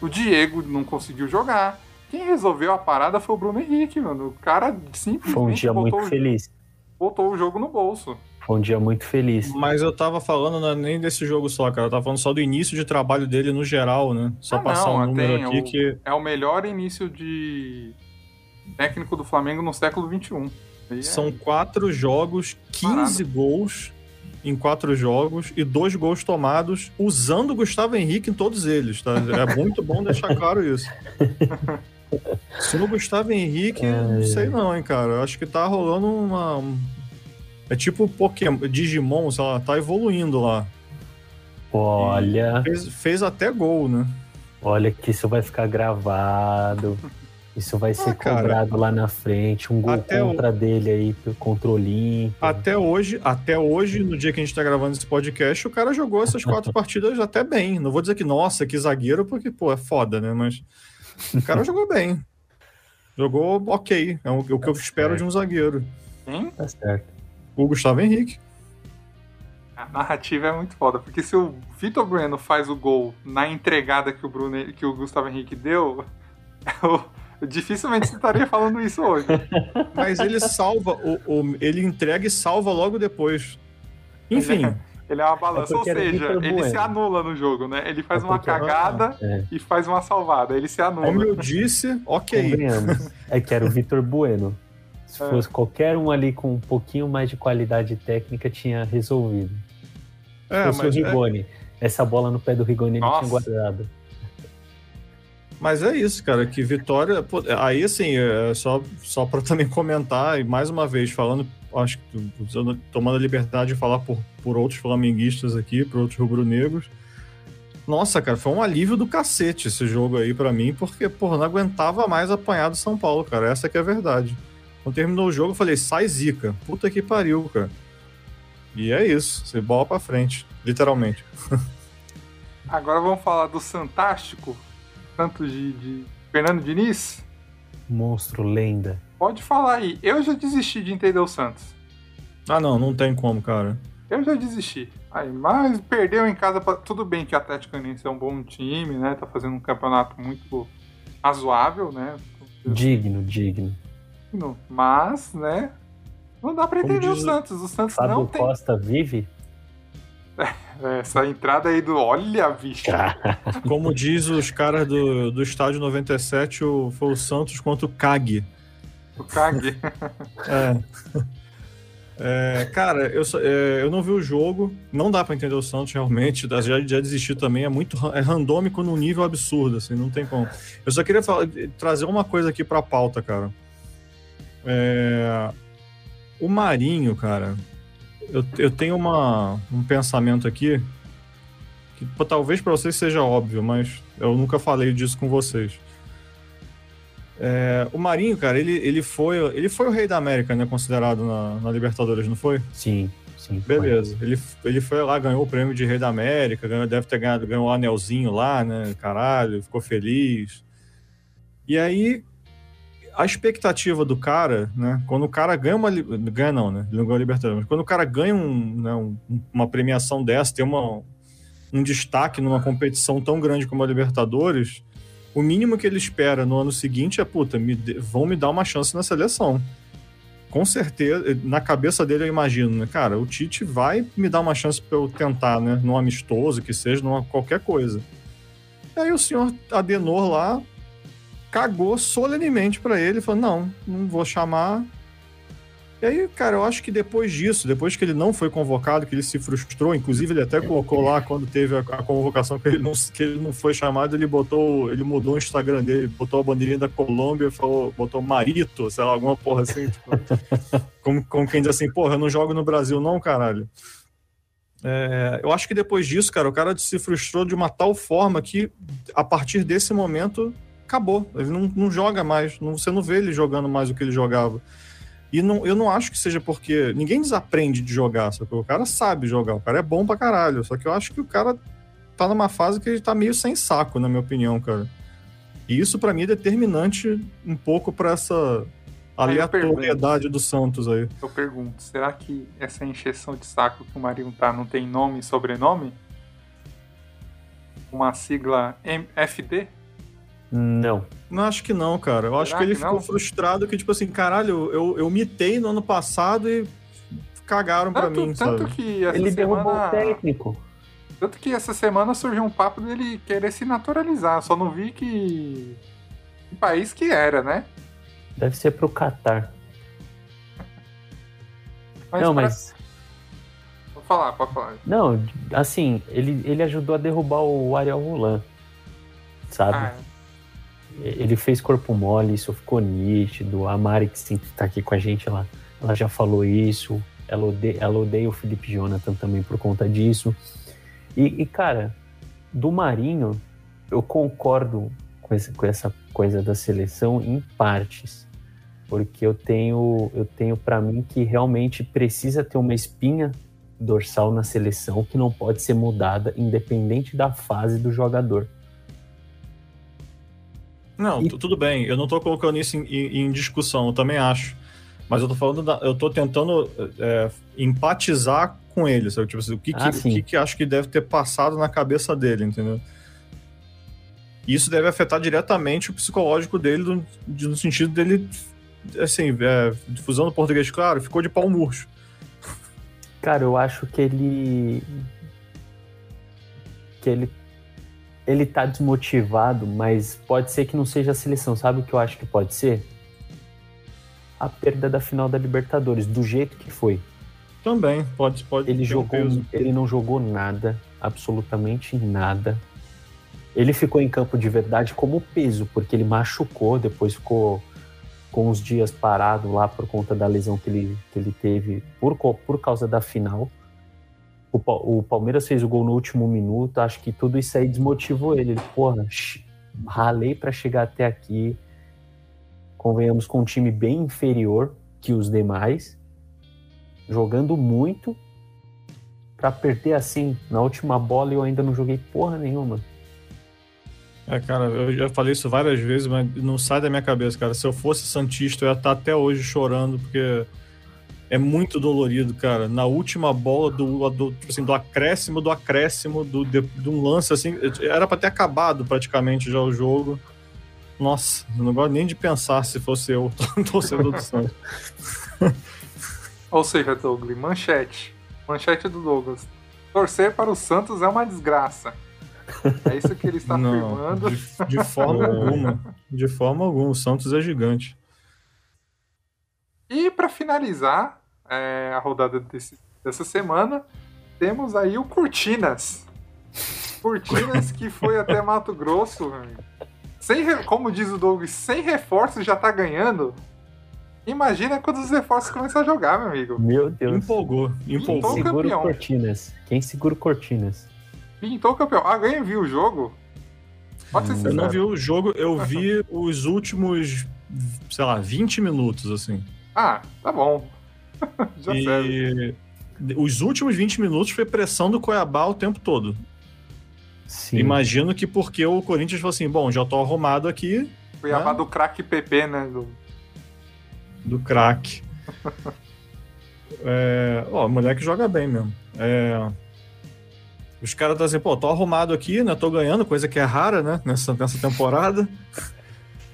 o Diego não conseguiu jogar. Quem resolveu a parada foi o Bruno Henrique, mano. O cara simplesmente Foi um dia botou, muito o- feliz. botou o jogo no bolso. Foi um dia muito feliz. Mas eu tava falando não é nem desse jogo só, cara. Eu tava falando só do início de trabalho dele no geral, né? Só Ah, passar não, um número tem aqui o- que. É o melhor início de técnico do Flamengo no século XXI. E é- São quatro jogos, 15 gols em quatro jogos e dois gols tomados usando o Gustavo Henrique em todos eles, tá? É muito bom deixar claro isso. Se no Gustavo Henrique, não sei não, hein, cara. Acho que tá rolando uma. um- É tipo Pokémon, Digimon, sei lá, tá evoluindo lá. Olha, Fez, fez até gol, né? olha que isso vai ficar gravado. Isso vai ser Ah, cobrado lá na frente. Um gol Até o- contra dele aí, contra o Olímpio. Até hoje, até hoje, no dia que a gente tá gravando esse podcast, o cara jogou essas quatro partidas até bem. Não vou dizer que, nossa, que zagueiro, porque, pô, é foda, né? Mas o cara jogou bem. Jogou ok. É o, o que eu espero de um zagueiro. Quem? Tá certo. O Gustavo Henrique. A narrativa é muito foda, porque se o Vitor Bueno faz o gol na entregada que o Bruno, que o Gustavo Henrique deu, eu, eu dificilmente estaria falando isso hoje. Mas ele salva, o, o- ele entrega e salva logo depois. Enfim, Ele é uma balança, É ou seja, ele Bueno. se anula no jogo, né? Ele faz É uma cagada É, e faz uma salvada, ele se anula. como eu disse, ok. É que era o Vitor Bueno. Se É. fosse qualquer um ali com um pouquinho mais de qualidade técnica, tinha resolvido. Se É, fosse o é, Rigoni. Essa bola no pé do Rigoni ele Nossa. tinha guardado. Mas é isso, cara, que vitória. pô, aí, assim, é só, só para também comentar, e mais uma vez, falando, acho que tomando a liberdade de falar por, por outros flamenguistas aqui, por outros rubro-negros. Nossa, cara, foi um alívio do cacete esse jogo aí pra mim, porque, porra, não aguentava mais apanhar do São Paulo, cara. Essa que é a verdade. Quando terminou o jogo, eu falei, sai zica. Puta que pariu, cara. E é isso, você bola pra frente, literalmente. Agora vamos falar do Santástico, tanto de, de Fernando Diniz. Monstro, lenda. Pode falar aí. Eu já desisti de entender o Santos. Ah, não, não tem como, cara. Eu já desisti. Aí, mas perdeu em casa. Pra... Tudo bem que o Atlético Goianiense é um bom time, né? Tá fazendo um campeonato muito razoável, né? Digno, digno. Mas, né? Não dá pra entender o- Santos. O Santos Fábio não tem Costa vive? essa entrada aí do. Olha, bicho. Como diz os caras do, do estádio 97, o, foi o Santos contra o CAG. O Kag. É. É, cara, eu, é, eu não vi o jogo, não dá pra entender o Santos realmente, já, já desisti também, é muito é randômico num nível absurdo, assim, não tem como. Eu só queria falar- trazer uma coisa aqui pra pauta, cara. É, o Marinho, cara, eu, eu tenho uma, um pensamento aqui que talvez pra vocês seja óbvio, mas eu nunca falei disso com vocês. É, o Marinho, cara, ele, ele, foi, ele foi o rei da América, né? Considerado na, na Libertadores, não foi? Sim, sim. Beleza. Ele, ele foi lá, ganhou o prêmio de rei da América, ganhou, deve ter ganhado, ganhou o anelzinho lá, né? Caralho, ficou feliz. E aí, a expectativa do cara, né? Quando o cara ganha uma. Ganha não, né? Ele não ganhou a Libertadores. Quando o cara ganha um, né, um, uma premiação dessa, tem uma, um destaque numa competição tão grande como a Libertadores, o mínimo que ele espera no ano seguinte é, puta, me, vão me dar uma chance na seleção. Com certeza, na cabeça dele eu imagino, né? Cara, o Tite vai me dar uma chance para eu tentar, né? Num amistoso, que seja, numa qualquer coisa. E aí o senhor Adenor lá cagou solenemente para ele, falou: não, não vou chamar. E aí, cara, eu acho que depois disso, depois que ele não foi convocado, que ele se frustrou, inclusive ele até colocou lá quando teve a, a convocação que ele, não, que ele não foi chamado, ele botou, ele mudou o Instagram dele, botou a bandeirinha da Colômbia e falou, botou Marito, sei lá, alguma porra assim, tipo, como, como quem diz assim, porra, eu não jogo no Brasil não, caralho. É, eu acho que depois disso, cara, o cara se frustrou de uma tal forma que, a partir desse momento, acabou. Ele não, não joga mais. Não, você não vê ele jogando mais do que ele jogava. E não, eu não acho que seja porque. Ninguém desaprende de jogar, sabe? O cara sabe jogar, o cara é bom pra caralho. Só que eu acho que o cara tá numa fase que ele tá meio sem saco, na minha opinião, cara. E isso para mim é determinante um pouco para essa aleatoriedade do Santos aí. Eu pergunto, será que essa encheção de saco que o Marinho tá não tem nome e sobrenome? Uma sigla MFD? Não. Não, acho que não, cara. Eu Será acho que ele que ficou frustrado que, tipo assim, caralho, eu, eu mitei no ano passado e cagaram tanto, pra mim, tanto sabe? Que essa ele semana... derrubou o técnico. Tanto que essa semana surgiu um papo dele querer se naturalizar. Só não vi que. Que país que era, né? Deve ser pro Catar. mas não, pra... mas. Pode falar, pode falar. Não, assim, ele, ele ajudou a derrubar o Ariel Roland. Sabe? Ah, é. Ele fez corpo mole, isso ficou nítido. A Mari, que sempre tá aqui com a gente, ela, ela já falou isso. Ela odeia, ela odeia o Felipe Jonathan também por conta disso. E, e cara, do Marinho, eu concordo com, esse, com essa coisa da seleção em partes. Porque eu tenho, eu tenho para mim que realmente precisa ter uma espinha dorsal na seleção que não pode ser mudada independente da fase do jogador. Não, e... tudo bem. Eu não tô colocando isso em, em, em, discussão, eu também acho. Mas eu tô falando, da, eu tô tentando é, empatizar com ele, sabe? Tipo assim, o que, ah, que, o que, que acho que deve ter passado na cabeça dele, entendeu? Isso deve afetar diretamente o psicológico dele, no, no sentido dele, assim, é, difusão do português, claro, ficou de pau murcho. Cara, eu acho que ele. que ele ele tá desmotivado, mas pode ser que não seja a seleção. Sabe o que eu acho que pode ser? A perda da final da Libertadores, do jeito que foi. Também, pode, pode. Ele jogou, um ele não jogou nada, absolutamente nada. Ele ficou em campo de verdade como peso, porque ele machucou, depois ficou com os dias parado lá por conta da lesão que ele, que ele teve por, por causa da final o, o Palmeiras fez o gol no último minuto, acho que tudo isso aí desmotivou ele. Ele, porra, ralei para chegar até aqui. Convenhamos com um time bem inferior que os demais, jogando muito para perder assim na última bola eu ainda não joguei porra nenhuma. É, cara, eu já falei isso várias vezes, mas não sai da minha cabeça, cara. Se eu fosse Santista, eu ia estar até hoje chorando, porque é muito dolorido, cara. Na última bola do, do, tipo assim, do acréscimo, do acréscimo, do, de, de, um lance assim, era para ter acabado praticamente já o jogo. Nossa, eu não gosto nem de pensar se fosse eu torcedor do Santos. Ou seja, Douglas, manchete. Manchete do Douglas. Torcer para o Santos é uma desgraça. É isso que ele está não, afirmando. De, de forma alguma. De forma alguma. O Santos é gigante. E para finalizar, é, a rodada desse, dessa semana, temos aí o Cortinas. Cortinas que foi até Mato Grosso, sem, como diz o Doug, sem reforços já tá ganhando. Imagina quando os reforços começam a jogar, meu amigo. Meu Deus. Empolgou. Empolgou. Quem segura o Cortinas? Quem segura o Cortinas? Pintou o campeão. Alguém viu o jogo? Pode ser sincero. Eu não vi o jogo, eu vi os últimos sei lá, 20 minutos, assim. Ah, tá bom. Já e serve. os últimos 20 minutos foi pressão do Cuiabá o tempo todo. Sim. Imagino que porque o Corinthians falou assim, bom, já tô arrumado aqui Cuiabá né? do craque PP, né? Do... do craque. é, ó, moleque joga bem mesmo. É, os caras estão assim, pô, tô arrumado aqui, né? Tô ganhando, coisa que é rara, né? Nessa, nessa temporada.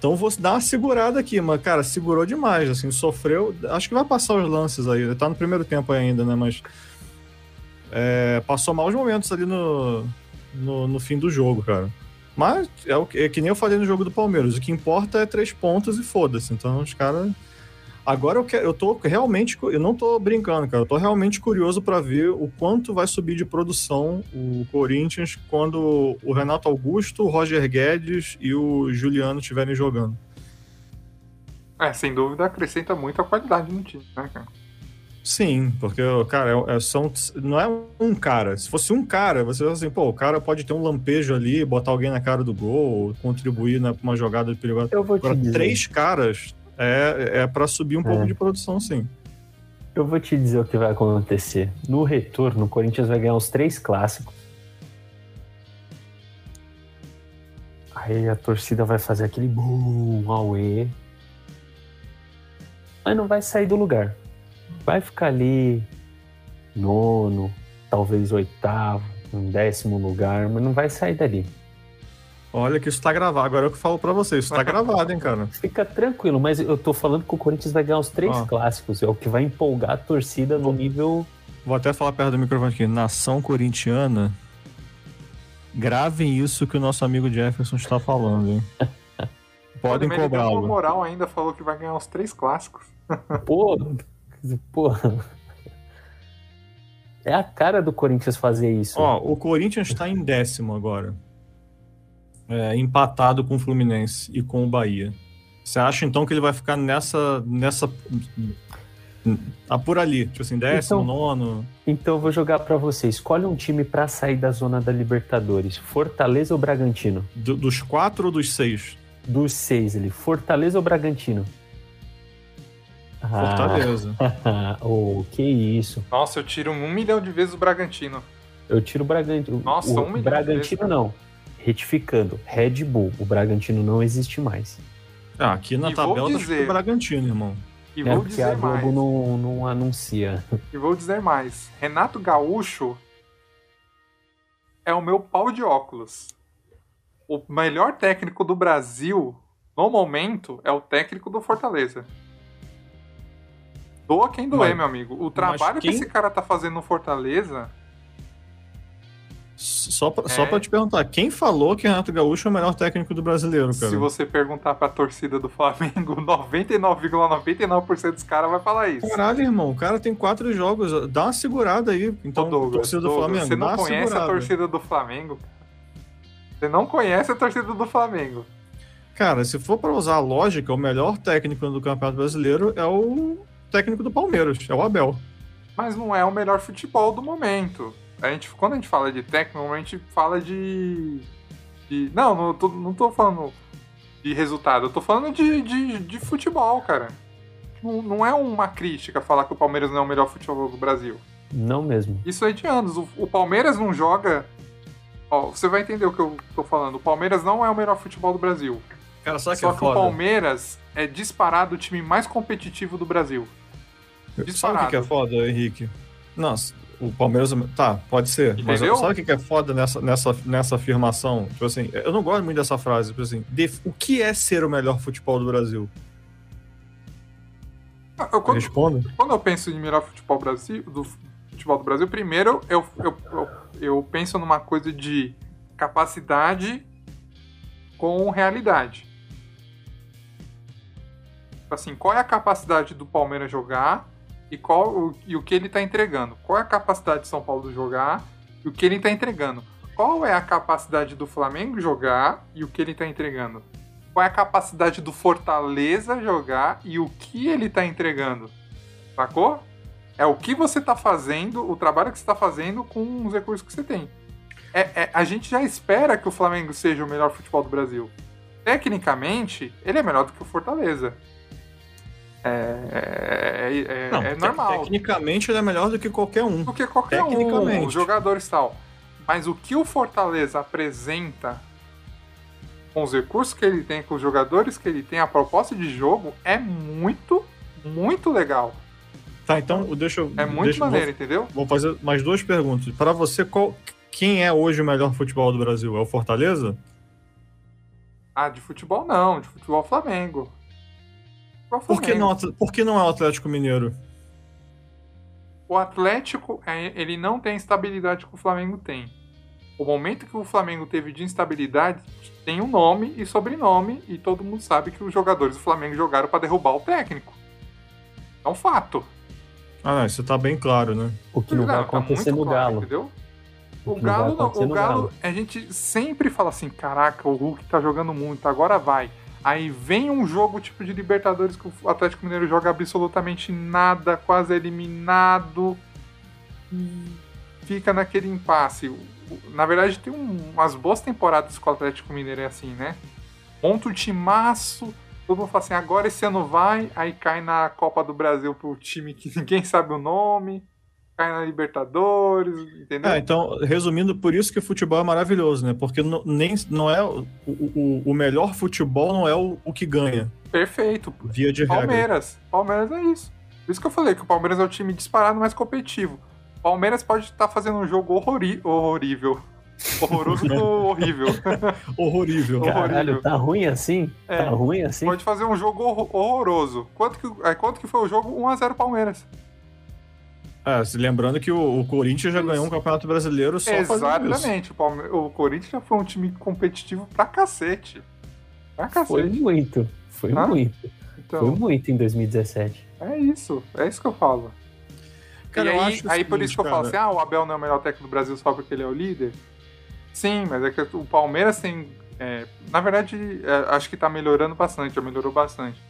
Então vou dar uma segurada aqui, mas, cara, segurou demais, assim, sofreu. Acho que vai passar os lances aí. Tá no primeiro tempo ainda, né? Mas. é, passou maus momentos ali no, no, no fim do jogo, cara. Mas é, o é que nem eu falei no jogo do Palmeiras. O que importa é três pontos e foda-se. Então os caras. Agora eu, quero, eu tô realmente. Eu não tô brincando, cara. Eu tô realmente curioso pra ver o quanto vai subir de produção o Corinthians quando o Renato Augusto, o Roger Guedes e o Juliano estiverem jogando. É, sem dúvida acrescenta muito a qualidade no time, né, cara? Sim, porque, cara, é- é- são, não é um cara. Se fosse um cara, você fala assim, pô, o cara pode ter um lampejo ali, botar alguém na cara do gol, contribuir na- pra uma jogada perigosa. Eu vou te Agora, dizer. três caras é, é para subir um pouco É. de produção, sim. Eu vou te dizer o que vai acontecer. No retorno, o Corinthians vai ganhar os três clássicos. Aí a torcida vai fazer aquele boom, auê. Mas não vai sair do lugar. Vai ficar ali nono, talvez oitavo, um décimo lugar, mas não vai sair dali. Olha que isso tá gravado. Agora é o que eu falo pra você. Isso tá gravado, hein, cara. Fica tranquilo, mas eu tô falando que o Corinthians vai ganhar os três Ó. clássicos. É o que vai empolgar a torcida no nível Vou até falar perto do microfone aqui. Nação corintiana. Gravem isso que o nosso amigo Jefferson está falando, hein? Podem cobrá-lo. moral ainda, falou que vai ganhar os três clássicos. Pô, pô. É a cara do Corinthians fazer isso. Ó, o Corinthians está em décimo agora. É, empatado com o Fluminense e com o Bahia. Você acha então que ele vai ficar nessa. nessa. Tá por ali, tipo assim, décimo, Então- nono. Então eu vou jogar pra você. Escolhe um time pra sair da zona da Libertadores. Fortaleza ou Bragantino? Do- dos quatro ou dos seis? Dos seis ali. Fortaleza ou Bragantino? Ah, Fortaleza. oh, que isso. Nossa, eu tiro um milhão de vezes o Bragantino. Eu tiro o Bragantino. Nossa, o um milhão de Bragantino vezes, cara. não. Retificando. Red Bull. O Bragantino não existe mais. Ah, aqui na E tabela tá dizer- escrito Bragantino, irmão. E é vou porque a dizer mais. Globo não, não anuncia. E vou dizer mais. Renato Gaúcho é o meu pau de óculos. O melhor técnico do Brasil, no momento, é o técnico do Fortaleza. Doa quem doer, Mas- meu amigo. O trabalho quem- que esse cara tá fazendo no Fortaleza. Só pra, só É. pra te perguntar, quem falou que Renato Gaúcho é o melhor técnico do brasileiro, cara? Se você perguntar pra torcida do Flamengo, 99,99% dos caras vai falar isso. Caralho, irmão, o cara tem quatro jogos, dá uma segurada aí. Então, Douglas, torcida do Douglas, Flamengo, você não conhece a segurada. torcida do Flamengo? Você não conhece a torcida do Flamengo. Cara, se for pra usar a lógica, o melhor técnico do Campeonato Brasileiro é o técnico do Palmeiras, é o Abel. Mas não é o melhor futebol do momento. A gente, quando a gente fala de técnico, normalmente gente fala de. de- não, não tô, não tô falando de resultado, eu tô falando de, de, de futebol, cara. Não, não é uma crítica falar que o Palmeiras não é o melhor futebol do Brasil. Não mesmo. Isso é de anos. O, o Palmeiras não joga. Ó, você vai entender o que eu tô falando. O Palmeiras não é o melhor futebol do Brasil. Cara, Só que que é o foda? Palmeiras é disparado o time mais competitivo do Brasil. Sabe o que disparado. que é foda, Henrique? Nossa, o Palmeiras. Tá, pode ser. Mas Entendeu? sabe o que é foda nessa, nessa, nessa afirmação? Tipo assim, eu não gosto muito dessa frase. Tipo assim, def- o que é ser o melhor futebol do Brasil? Eu, quando, Responda. quando eu penso em melhor futebol Brasil, do futebol do Brasil, primeiro eu, eu, eu, eu penso numa coisa de capacidade com realidade. Tipo Assim, qual é a capacidade do Palmeiras jogar e, qual, o, e o que ele está entregando? Qual é a capacidade de São Paulo jogar e o que ele está entregando? Qual é a capacidade do Flamengo jogar e o que ele está entregando? Qual é a capacidade do Fortaleza jogar e o que ele está entregando? Sacou? É o que você está fazendo, o trabalho que você está fazendo com os recursos que você tem. É, é- a gente já espera que o Flamengo seja o melhor futebol do Brasil. tecnicamente, ele é melhor do que o Fortaleza. É, é, é, Não, é normal. Tecnicamente ele é melhor do que qualquer um. do que qualquer um, jogadores tal. Mas o que o Fortaleza apresenta com os recursos que ele tem, com os jogadores que ele tem, a proposta de jogo é muito, muito legal. Tá, então deixa eu. É muito deixa, maneiro, entendeu? Vou, vou fazer mais duas perguntas. Para você, qual, quem é hoje o melhor futebol do Brasil? É o Fortaleza? Ah, de futebol não, de futebol Flamengo. Por que, não, por que não é o Atlético Mineiro? O Atlético, é, ele não tem a estabilidade que o Flamengo tem. O momento que o Flamengo teve de instabilidade tem um nome e sobrenome, e todo mundo sabe que os jogadores do Flamengo jogaram para derrubar o técnico. É um fato. Ah, não, isso tá bem claro, né? O que não vai acontecer no claro, Galo. Entendeu? O Galo, não, o Galo. a gente sempre fala assim: caraca, o Hulk tá jogando muito, agora vai. Aí vem um jogo tipo de Libertadores que o Atlético Mineiro joga absolutamente nada, quase eliminado. e Fica naquele impasse. Na verdade, tem um- umas boas temporadas que o Atlético Mineiro é assim, né? Monta o timaço, todo mundo fala assim: agora esse ano vai, aí cai na Copa do Brasil pro time que ninguém sabe o nome, cai na Libertadores, entendeu? É, então, resumindo, por isso que o futebol é maravilhoso, né? Porque não, nem, não é o, o, o melhor futebol não é o, o que ganha, Perfeito. via de regra. Palmeiras. Palmeiras é isso. Por isso que eu falei que o Palmeiras é o time disparado mais competitivo. Palmeiras pode estar fazendo um jogo horrori horrível. Horroroso do horrível. Horrorível. Cara, Caralho, horrível. tá ruim assim? É. Tá ruim assim? Pode fazer um jogo horror- horroroso. Quanto que, é, quanto que foi o jogo? 1x0 Palmeiras. É, lembrando que o, o Corinthians já Isso. ganhou um campeonato brasileiro só. Exatamente. O, Palme- o Corinthians já foi um time competitivo pra cacete. Pra Foi cacete. muito. Foi Hã? muito. Foi Então, muito em 2017. é isso. É isso que eu falo. Cara, e eu aí, acho aí por isso que eu falo assim, ah, o Abel não é o melhor técnico do Brasil só porque ele é o líder. Sim, mas é que o Palmeiras tem. é, na verdade, é, acho que tá melhorando bastante, já melhorou bastante.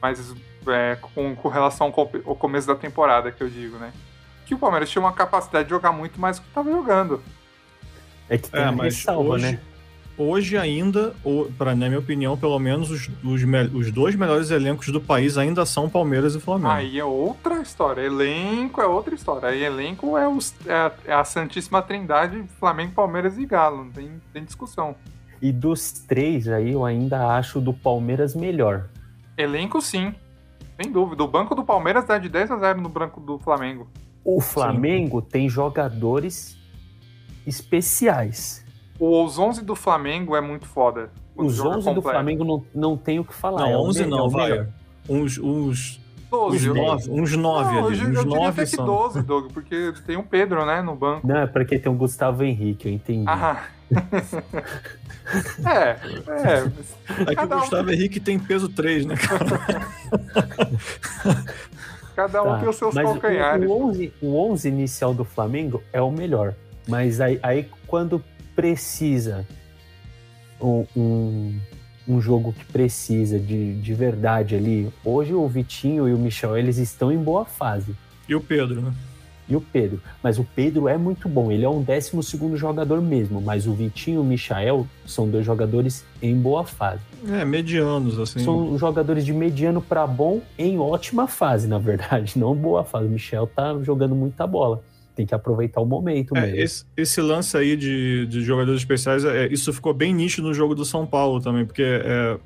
Mas é, com, com relação ao, co- ao começo da temporada, que eu digo, né? Que o Palmeiras tinha uma capacidade de jogar muito mais do que tava jogando. É que tem É, mas ressalva, hoje, né? hoje ainda, pra, na minha opinião, pelo menos os, os, os dois melhores elencos do país ainda são Palmeiras e Flamengo. Aí é outra história. Elenco é outra história. Aí elenco é, os- é a, é a Santíssima Trindade, Flamengo, Palmeiras e Galo. Não tem, tem discussão. E dos três aí, eu ainda acho o do Palmeiras melhor. Elenco sim. Sem dúvida. O banco do Palmeiras dá de 10 a 0 no branco do Flamengo. O Flamengo tem jogadores especiais. Os 11 do Flamengo é muito foda. Os joga 11 do completo. Flamengo não, não tem o que falar. não, é o 11 me- é não, o vai. melhor. Uns, uns, 12. uns eu- 9, uns 9 Não, ali. eu, eu Uns diria 9 até que são. 12, Doug, porque tem o Pedro, né, no banco. Não, é porque tem o Gustavo Henrique, eu entendi. Ah. É, é. É que o Cada um- Gustavo Henrique tem peso 3, né, cara? Cada um Tá, tem os seus mas o- calcanhares. O, 11, o 11 inicial do Flamengo é o melhor. Mas aí, aí quando precisa um, um, um jogo que precisa de, de verdade ali, hoje o Vitinho e o Michel, eles estão em boa fase. E o Pedro, né? E o Pedro. Mas o Pedro é muito bom. Ele é um 12 segundo jogador mesmo. Mas o Vitinho e o Michael são dois jogadores em boa fase. É, medianos, assim. São jogadores de mediano para bom em ótima fase, na verdade. Não boa fase. O Michel tá jogando muita bola. Tem que aproveitar o momento É, mesmo. esse, esse lance aí de, de jogadores especiais, é, isso ficou bem nítido no jogo do São Paulo também, porque é,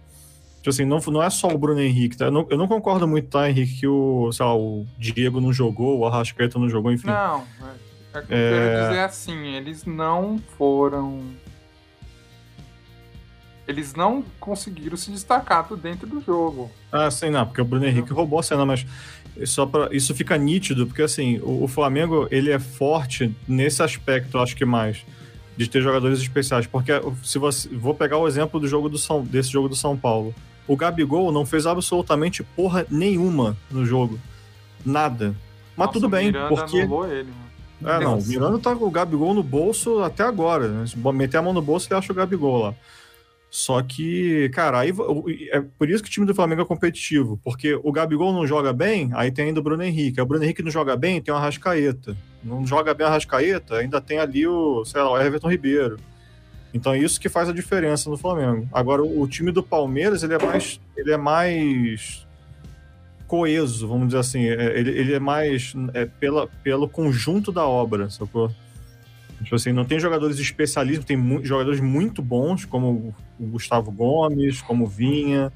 tipo assim, não, não é só o Bruno Henrique, tá? Eu não, eu não concordo muito, tá, Henrique, que o, sei lá, o Diego não jogou, o Arrascaeta não jogou, enfim. Não, é, é que eu quero dizer assim, eles não foram. Eles não conseguiram se destacar dentro do jogo. Ah, sim, não, porque o Bruno Henrique roubou a cena, mas só pra, isso fica nítido, porque assim, o, o Flamengo, ele é forte nesse aspecto, acho que mais, de ter jogadores especiais, porque se você, vou pegar o exemplo do jogo do São, desse jogo do São Paulo. O Gabigol não fez absolutamente porra nenhuma no jogo. Nada. Mas Nossa, tudo bem, Miranda porque... ele, mano. É, não, o. Miranda tá com o Gabigol no bolso até agora. Né? Se meter a mão no bolso, ele acha o Gabigol lá. Só que, cara, aí é por isso que o time do Flamengo é competitivo, porque o Gabigol não joga bem, aí tem ainda o Bruno Henrique. Aí o Bruno Henrique não joga bem, tem o Arrascaeta. Não joga bem o Arrascaeta, ainda tem ali o, sei lá, o Everton Ribeiro. Então é isso que faz a diferença no Flamengo. Agora, o, time do Palmeiras, ele é mais. Ele é mais coeso, vamos dizer assim. É, ele, ele é mais é, pela, pelo conjunto da obra, sacou? Tipo assim, não tem jogadores especialistas, tem mu jogadores muito bons, como o Gustavo Gomes, como o Vinha.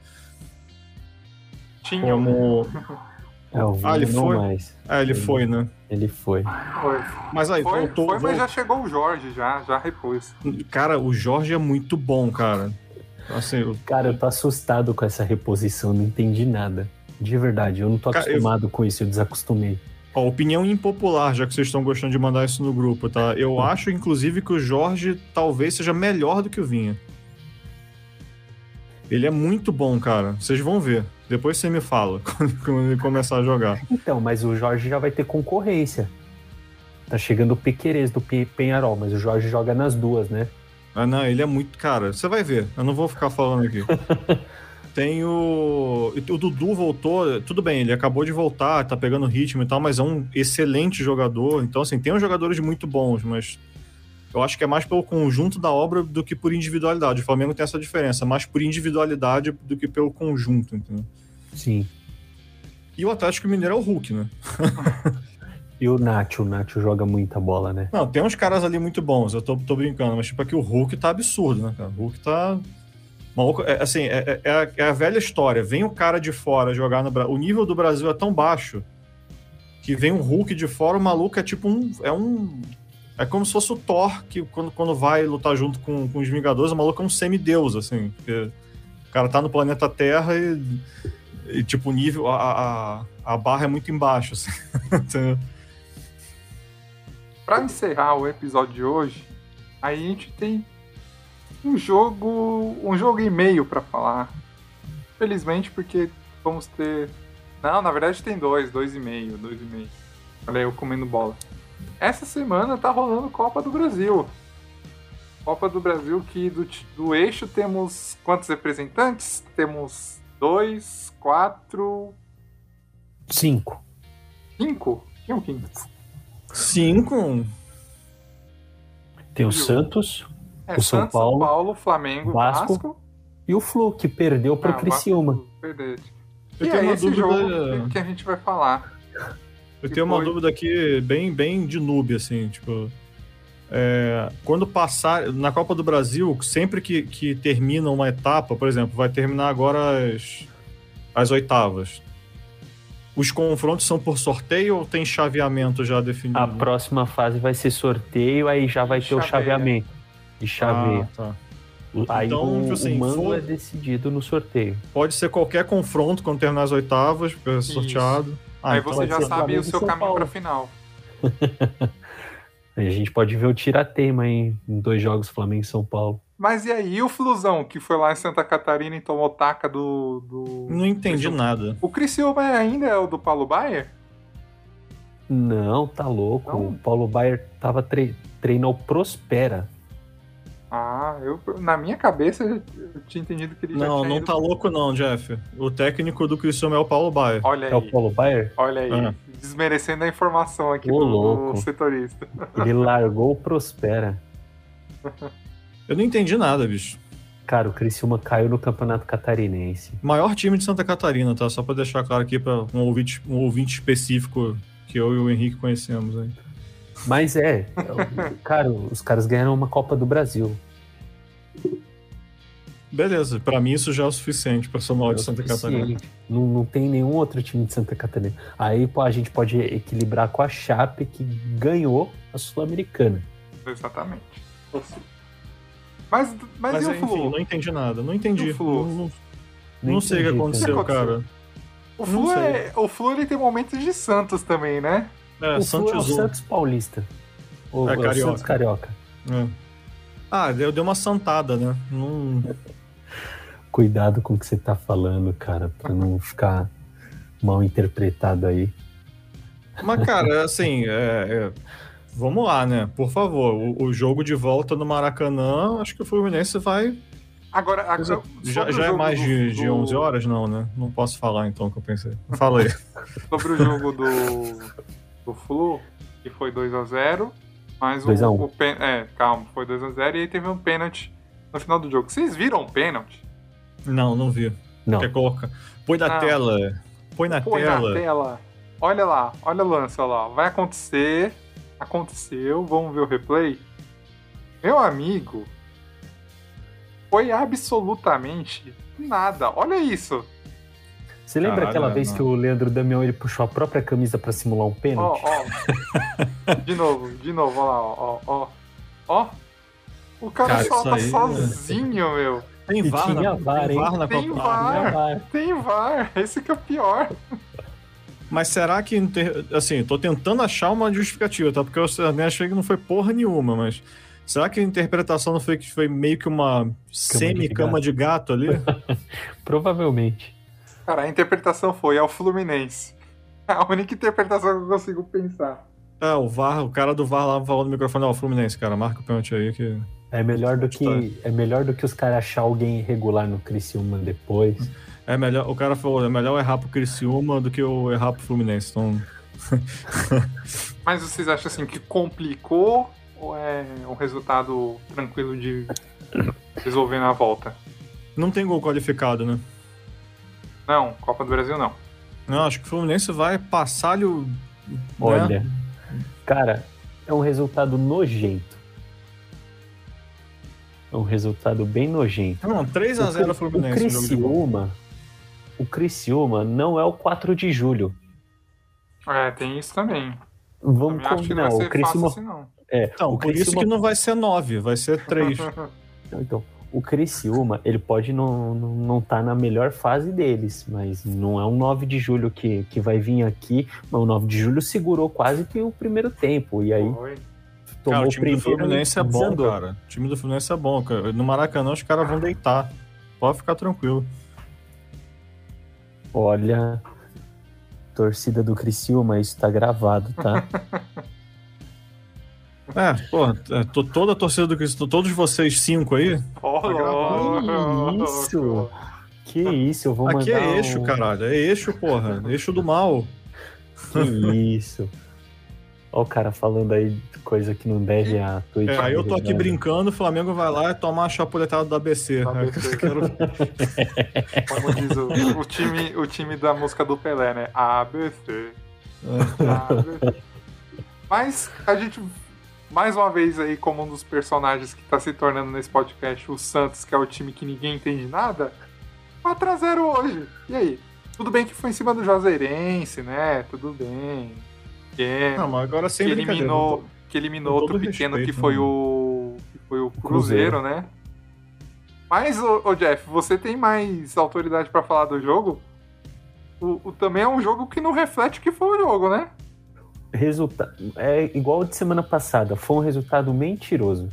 Tinha. Como. É, o Ah, ele foi? mais. Ah, ele foi, né? Ele foi. Foi, Mas aí, foi, voltou. foi, mas voltou. já chegou o Jorge, já, já repôs. Cara, o Jorge é muito bom, cara. Assim, eu- Cara, eu tô assustado com essa reposição, não entendi nada. De verdade, eu não tô Cara, eu- acostumado com isso, eu desacostumei. Ó, opinião impopular, já que vocês estão gostando de mandar isso no grupo, tá? Eu acho, inclusive, que o Jorge talvez seja melhor do que o Vinha. Ele é muito bom, cara. Vocês vão ver. Depois você me fala quando, ele começar a jogar. Então, mas o Jorge já vai ter concorrência. Tá chegando o Piquerez do Pe- Penharol, mas o Jorge joga nas duas, né? Ah, não, ele é muito. Cara, você vai ver. Eu não vou ficar falando aqui. Tem o. O Dudu voltou. Tudo bem, ele acabou de voltar, tá pegando ritmo e tal, mas é um excelente jogador. Então, assim, tem uns jogadores muito bons, mas. Eu acho que é mais pelo conjunto da obra do que por individualidade. O Flamengo tem essa diferença, mais por individualidade do que pelo conjunto, entendeu? Sim. E o Atlético Mineiro é o Hulk, né? E o Nacho, o Nacho joga muita bola, né? Não, tem uns caras ali muito bons, eu tô, tô brincando, mas tipo aqui o Hulk tá absurdo, né, cara? O Hulk tá. Maluco, é, assim, é, é a, é a velha história. Vem o cara de fora jogar no Brasil. O nível do Brasil é tão baixo que vem um Hulk de fora, o maluco é tipo um. É um. É como se fosse o Thor, que quando, quando vai lutar junto com, com os Vingadores, o maluco é um semideus, assim. Porque o cara tá no planeta Terra e, e tipo, o nível. A, a, a barra é muito embaixo, assim. Entendeu? Pra encerrar o episódio de hoje, aí a gente tem um jogo, um jogo e meio pra falar. Felizmente, porque vamos ter. Não, na verdade tem dois, dois e meio, dois e meio. Olha eu comendo bola. Essa semana tá rolando Copa do Brasil. Copa do Brasil que do, do eixo temos quantos representantes? Temos dois, quatro, Cinco. cinco? Quem é o quinto? Cinco. Tem o? Santos É, O São Santos, Paulo, São Paulo, Flamengo, Vasco, Vasco. e o Flu, que perdeu pro Ah, Criciúma. Vasco, Verdade. Eu e tenho é uma esse dúvida. jogo que a gente vai falar. Eu tenho uma dúvida aqui bem, bem de noob, assim, tipo. é, quando passar. Na Copa do Brasil, sempre que, que termina uma etapa, por exemplo, vai terminar agora as, as oitavas. Os confrontos são por sorteio ou tem chaveamento já definido? A próxima fase vai ser sorteio, aí já vai ter o chaveamento. E chaveia. Ah, tá. aí então, o, assim, o mando for- é decidido no sorteio. Pode ser qualquer confronto quando terminar as oitavas, porque é sorteado. Ah, Aí então você já sabe o seu caminho Paulo. pra final. Aí a gente pode ver o tiratema em, em dois jogos Flamengo e São Paulo. Mas e aí, e o Flusão, que foi lá em Santa Catarina e tomou taca do. do... Não entendi nada. O Criciúma ainda é o do Paulo Baier? Não, tá louco. Não? O Paulo Baier tava tre o Prospera. Ah, eu, na minha cabeça eu tinha entendido que ele já Não, tinha não ido- tá louco, não, Jeff. O técnico do Criciúma é o Paulo Baia. Olha É o aí, Paulo Baier? olha aí. Ah. Desmerecendo a informação aqui Ô, do, louco. setorista. Ele largou o Prospera. Eu não entendi nada, bicho. Cara, o Criciúma caiu no Campeonato Catarinense. Maior time de Santa Catarina, tá? Só pra deixar claro aqui pra um ouvinte, um ouvinte específico que eu e o Henrique conhecemos aí. Mas é, é cara, os caras ganharam uma Copa do Brasil. Beleza, pra mim isso já é o suficiente pra somar o É de o Santa Catarina. Não, não tem nenhum outro time de Santa Catarina. Aí pô, a gente pode equilibrar com a Chape, que ganhou a Sul-Americana. Exatamente. Mas, mas, Mas e o enfim, Flu? não entendi nada. Não entendi. O Flu? Não, não- não sei o que entendi aconteceu, cara. O Flu, é, o Flu ele tem momentos de Santos também, né? É, o Flu é o. Santos Paulista. O, É, é o carioca. Santos Carioca. É. Ah, deu, deu uma santada, né? Não... Cuidado com o que você tá falando, cara, pra não ficar mal interpretado aí. Mas, cara, assim, é, é, vamos lá, né? Por favor, o, o jogo de volta no Maracanã, acho que o Fluminense vai. Agora, agora Já, já é mais do- de, de do- 11 horas? Não, né? Não posso falar então o que eu pensei. Fala aí. Sobre o jogo do, do Flu, que foi 2 a 0 Mas o, 2 a 1. o pen- É, calma, foi 2x0 e aí teve um pênalti no final do jogo. Vocês viram o pênalti? Não, não vi. Não. Quer colocar? Põe na Não. tela. Põe na Põe tela. na tela. Olha lá, olha o lance, olha lá. Vai acontecer. Aconteceu, vamos ver o replay. Meu amigo, foi absolutamente nada. Olha isso. Você lembra Caralho, aquela vez não. que o Leandro Damião ele puxou a própria camisa pra simular um Ó, pênalti? ó. De novo, de novo, olha lá, ó, ó. Ó. O cara, Cara, tá aí, sozinho, meu. Tem E VAR, tinha na, VAR, tem hein? VAR na Tem Copa. VAR. Vai. Tem VAR, esse que é o pior. Mas será que, assim, tô tentando achar uma justificativa, tá? Porque eu também achei que não foi porra nenhuma, mas será que a interpretação não foi que foi meio que uma semi-cama de gato ali? Provavelmente. Cara, a interpretação foi ao Fluminense. A única interpretação que eu consigo pensar. É, o VAR, o cara do VAR lá falou no microfone, ó, o Fluminense, cara, marca o pênalti aí que... É melhor do que é melhor do que os caras achar alguém irregular no Criciúma depois. É melhor, o cara falou, é melhor eu errar pro Criciúma do que eu errar pro Fluminense, então... Mas vocês acham assim que complicou ou é um resultado tranquilo de resolver na volta? Não tem gol qualificado, né? Não, Copa do Brasil não. Não, acho que o Fluminense vai passar-lhe o... né? Olha, cara, é um resultado nojento. É um resultado bem nojento. Não, 3x0 o Fluminense. volta. Criciúma, o Criciúma não é o 4 de julho. É, tem isso também. Vamos Também acho que não combinar. O Criciúma, fácil assim, não. é, Então, o por isso Criciúma que não vai ser 9, vai ser 3. Então, o Criciúma, ele pode não não, não tá na melhor fase deles, mas não é um 9 de julho que, que vai vir aqui. Mas o 9 de julho segurou quase que o primeiro tempo. E aí Foi. tomou Cara, o o time do Fluminense é e bom, desandou. cara. O time do Fluminense é bom, cara. No Maracanã os caras vão deitar. Pode ficar tranquilo. Olha, torcida do Criciúma, isso tá gravado, tá? É, porra, é, tô- toda a torcida do Cristo, todos vocês cinco aí. Tá gravado. louco. isso? que isso, eu vou Aqui mandar é eixo, um- caralho. É eixo, porra. Eixo do mal. Que isso? Ó o cara falando aí de coisa que não deve a Twitch. É, aí eu tô aqui né? brincando, o Flamengo vai lá e tomar a chapuletada do ABC. ABC. Quero- Como diz o, o time, o time da música do Pelé, né? ABC. ABC. Mas a gente, mais uma vez aí, como um dos personagens que tá se tornando nesse podcast, o Santos, que é o time que ninguém entende nada, 4x0 hoje. E aí? Tudo bem que foi em cima do Juazeirense, né? Tudo bem. Que, Não, mas agora sem que eliminou, que eliminou outro pequeno respeito, que foi né? o que foi o Cruzeiro. Cruzeiro, né? Mas, ô, ô, Jeff, você tem mais autoridade pra falar do jogo? O, o- também é um jogo que não reflete o que foi o jogo, né? Resulta... É igual de semana passada, foi um resultado mentiroso.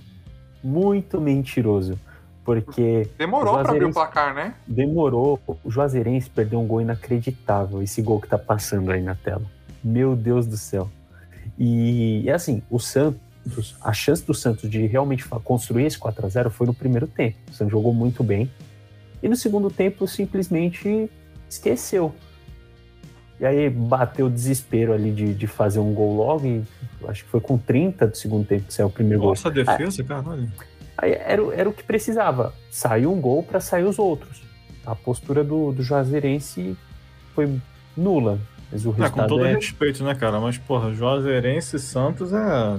Muito mentiroso. Porque Demorou O pra abrir o placar, né? demorou. O Juazeirense perdeu um gol inacreditável. Esse gol que tá passando aí na tela. Meu Deus do céu. E, assim, o Santos, a chance do Santos de realmente construir esse 4 a 0 foi no primeiro tempo. O Santos jogou muito bem. E no segundo tempo simplesmente esqueceu. E aí bateu o desespero ali de, de fazer um gol logo. E acho que foi com 30 do segundo tempo que saiu o primeiro gol. Nossa, a defesa, caralho. Aí era, o- era o que precisava. Saiu um gol para sair os outros. A postura do, do Juazeirense foi nula. Mas o É, com resultado todo é. respeito, né, cara? Mas, porra, Juazeirense e Santos é,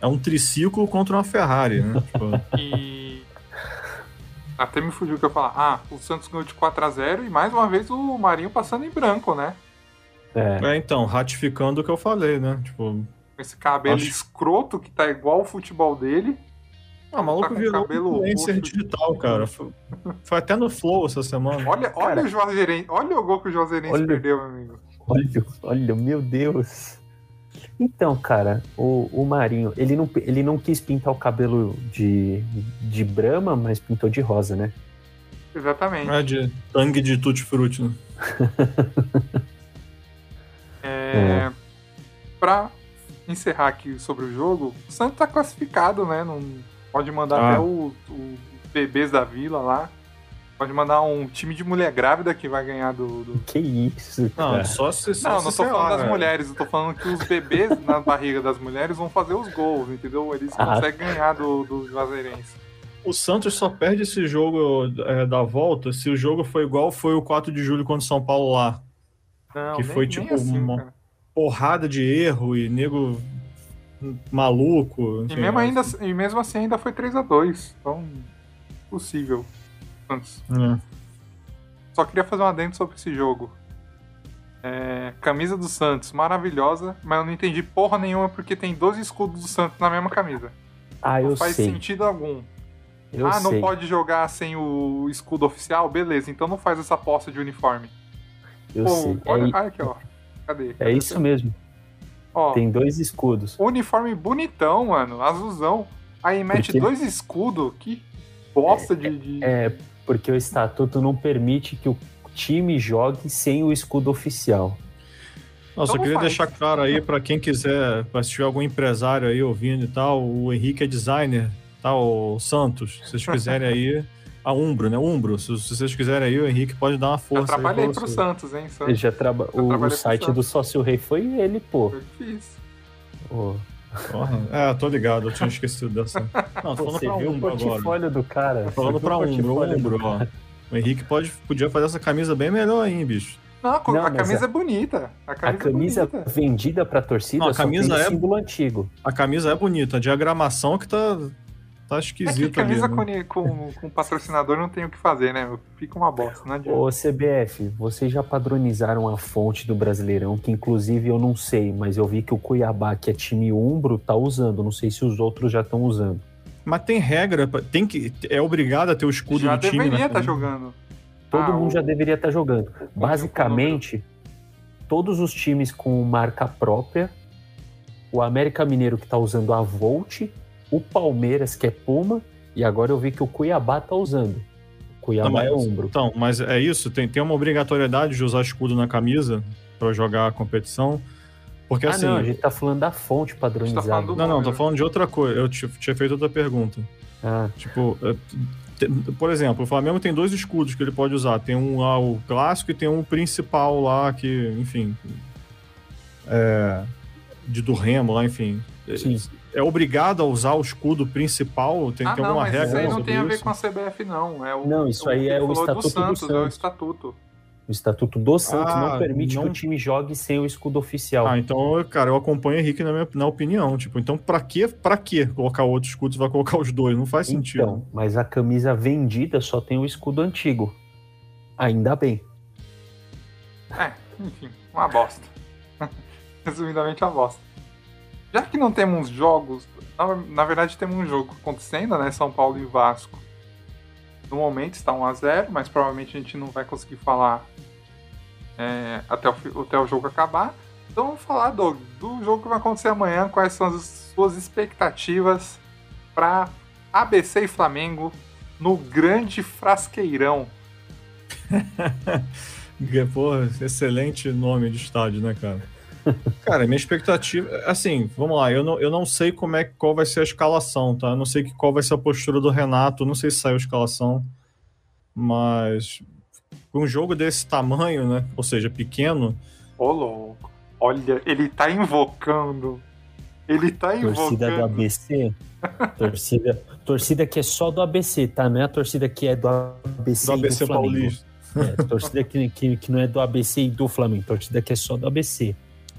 é um triciclo contra uma Ferrari, né? Tipo, E. Até me fugiu o que eu ia falar. Ah, o Santos ganhou de 4x0 e mais uma vez o Marinho passando em branco, né? É, é, então, ratificando o que eu falei, né? Tipo, Com esse cabelo Acho- escroto que tá igual o futebol dele. ah, o maluco Tá virou cabelo influencer digital, cara. Foi, foi até no Flow essa semana. Olha, olha Cara. o Juazeirense. Olha o gol que o Juazeirense Olha. perdeu, meu amigo. olha, olha, meu Deus. Então, cara, o, o Marinho, ele não, ele não quis pintar o cabelo de, de brama, mas pintou de rosa, né? Exatamente. É de tangue de tutti-frutti, né? É, Pra encerrar aqui sobre o jogo, o Santos tá classificado, né? Não pode mandar Ah. até o- o- os bebês da vila lá. Pode mandar um time de mulher grávida que vai ganhar do. do... Que isso, cara. Não, só se. Só Não, se, não tô falando lá, das né? mulheres, eu tô falando que os bebês na barriga das mulheres vão fazer os gols, entendeu? Eles Ah. conseguem ganhar do, do Juazeirense. O Santos só perde esse jogo é, da volta se o jogo foi igual foi o 4 de julho contra o São Paulo lá. Não, Que nem- foi, tipo, assim, uma- cara. Porrada de erro e nego maluco. E mesmo, é- ainda, e mesmo assim ainda foi 3x2. Então, possível. Santos. é. Só queria fazer um adendo sobre esse jogo. É, camisa do Santos, maravilhosa, mas eu não entendi porra nenhuma porque tem dois escudos do Santos na mesma camisa. Ah, Não eu faz sei. sentido algum. Eu ah, não sei. pode jogar sem o escudo oficial? Beleza, então não faz essa aposta de uniforme. Eu Pô, sei. olha, É, aqui, ó. Cadê? é isso mesmo. Ó, Tem dois escudos. uniforme bonitão, mano, azulzão. Aí mete Porque- dois escudos, que bosta de... de- É, porque o estatuto não permite que o time jogue sem o escudo oficial. Só Então queria faz. deixar claro aí pra quem quiser, pra se tiver algum empresário aí ouvindo e tal, o Henrique é designer, tá? O Santos, se vocês quiserem aí, a Umbro, né? Umbro, se, se vocês quiserem aí, o Henrique pode dar uma Eu força. aí trabalhei pra pro vocês. Santos, hein, Ele Santos. já traba... Eu O, o site do Sócio Rei foi ele, pô. Foi difícil. Porra. É, tô ligado, eu tinha esquecido dessa. Não, tô falando Você pra viu o Umbro agora. portfólio do cara. Tô falando pra o Umbro, Umbro, ó. O Henrique pode, podia fazer essa camisa bem melhor aí, bicho. Não, a, Não, a camisa a- é bonita. A A camisa, camisa é bonita. vendida pra torcida Não, a só camisa tem o é- símbolo antigo. A camisa é bonita, a diagramação que tá, tá É que camisa ali. né? com, com, com patrocinador não tem o que fazer, né? Fica uma bosta, não adianta. Ô CBF, vocês já padronizaram a fonte do Brasileirão, que inclusive eu não sei, mas eu vi que o Cuiabá, que é time umbro, tá usando. Não sei se os outros já estão usando. Mas tem regra, tem que, é obrigado a ter o escudo Já do time. deveria né? estar jogando. Todo Ah, mundo o- já deveria estar jogando. Basicamente, todos os times com marca própria, o América Mineiro que tá usando a Volt, o Palmeiras que é Puma, e agora eu vi que o Cuiabá tá usando. O Cuiabá Não, mas- é umbro. Então, mas é isso, tem, tem uma obrigatoriedade de usar escudo na camisa pra jogar a competição. Porque ah, assim. não, a gente tá falando da fonte padronizada. falando do- Não, não, tô falando de outra coisa. Eu tinha feito outra pergunta. Ah, Tipo, é, por exemplo, o Flamengo tem dois escudos que ele pode usar. Tem um lá, o clássico, e tem um principal lá, que, enfim. É, de do Remo lá, enfim. Sim. É obrigado a usar o escudo principal? Tem, ah, tem não, alguma mas regra isso aí não sobre tem a ver isso? com a CBF, não. É o, Não, isso aí que é o Estatuto do Santos, é o Santos. estatuto. o Estatuto do Santos Ah, não permite que não- o time jogue sem o escudo oficial. Ah, então, cara, eu acompanho o Henrique na minha na opinião. Tipo, então pra que pra que colocar outro escudo se vai colocar os dois? Não faz sentido. então, mas a camisa vendida só tem o escudo antigo. Ainda bem. É, enfim, uma bosta. Resumidamente, uma bosta. Já que não temos jogos, na, na verdade temos um jogo acontecendo, né? São Paulo e Vasco. No momento está 1x0, mas provavelmente a gente não vai conseguir falar é, até, o, até o jogo acabar. Então vamos falar do, do jogo que vai acontecer amanhã, quais são as suas expectativas para ABC e Flamengo no grande frasqueirão. Que, Porra, excelente nome de estádio, né, cara? Cara, minha expectativa. Assim, vamos lá, eu não, eu não sei como é qual vai ser a escalação, tá? Eu não sei que- qual vai ser a postura do Renato, não sei se saiu a escalação, mas um jogo desse tamanho, né? Ou seja, pequeno, Ô, louco. Olha, ele tá invocando. Ele tá Torcida do invocando. ABC. torcida, torcida que é só do ABC, tá? Não é a torcida que é do ABC, do e ABC do Flamengo. Paulista. É, torcida que, que, que não é do ABC e do Flamengo. Torcida que é só do ABC.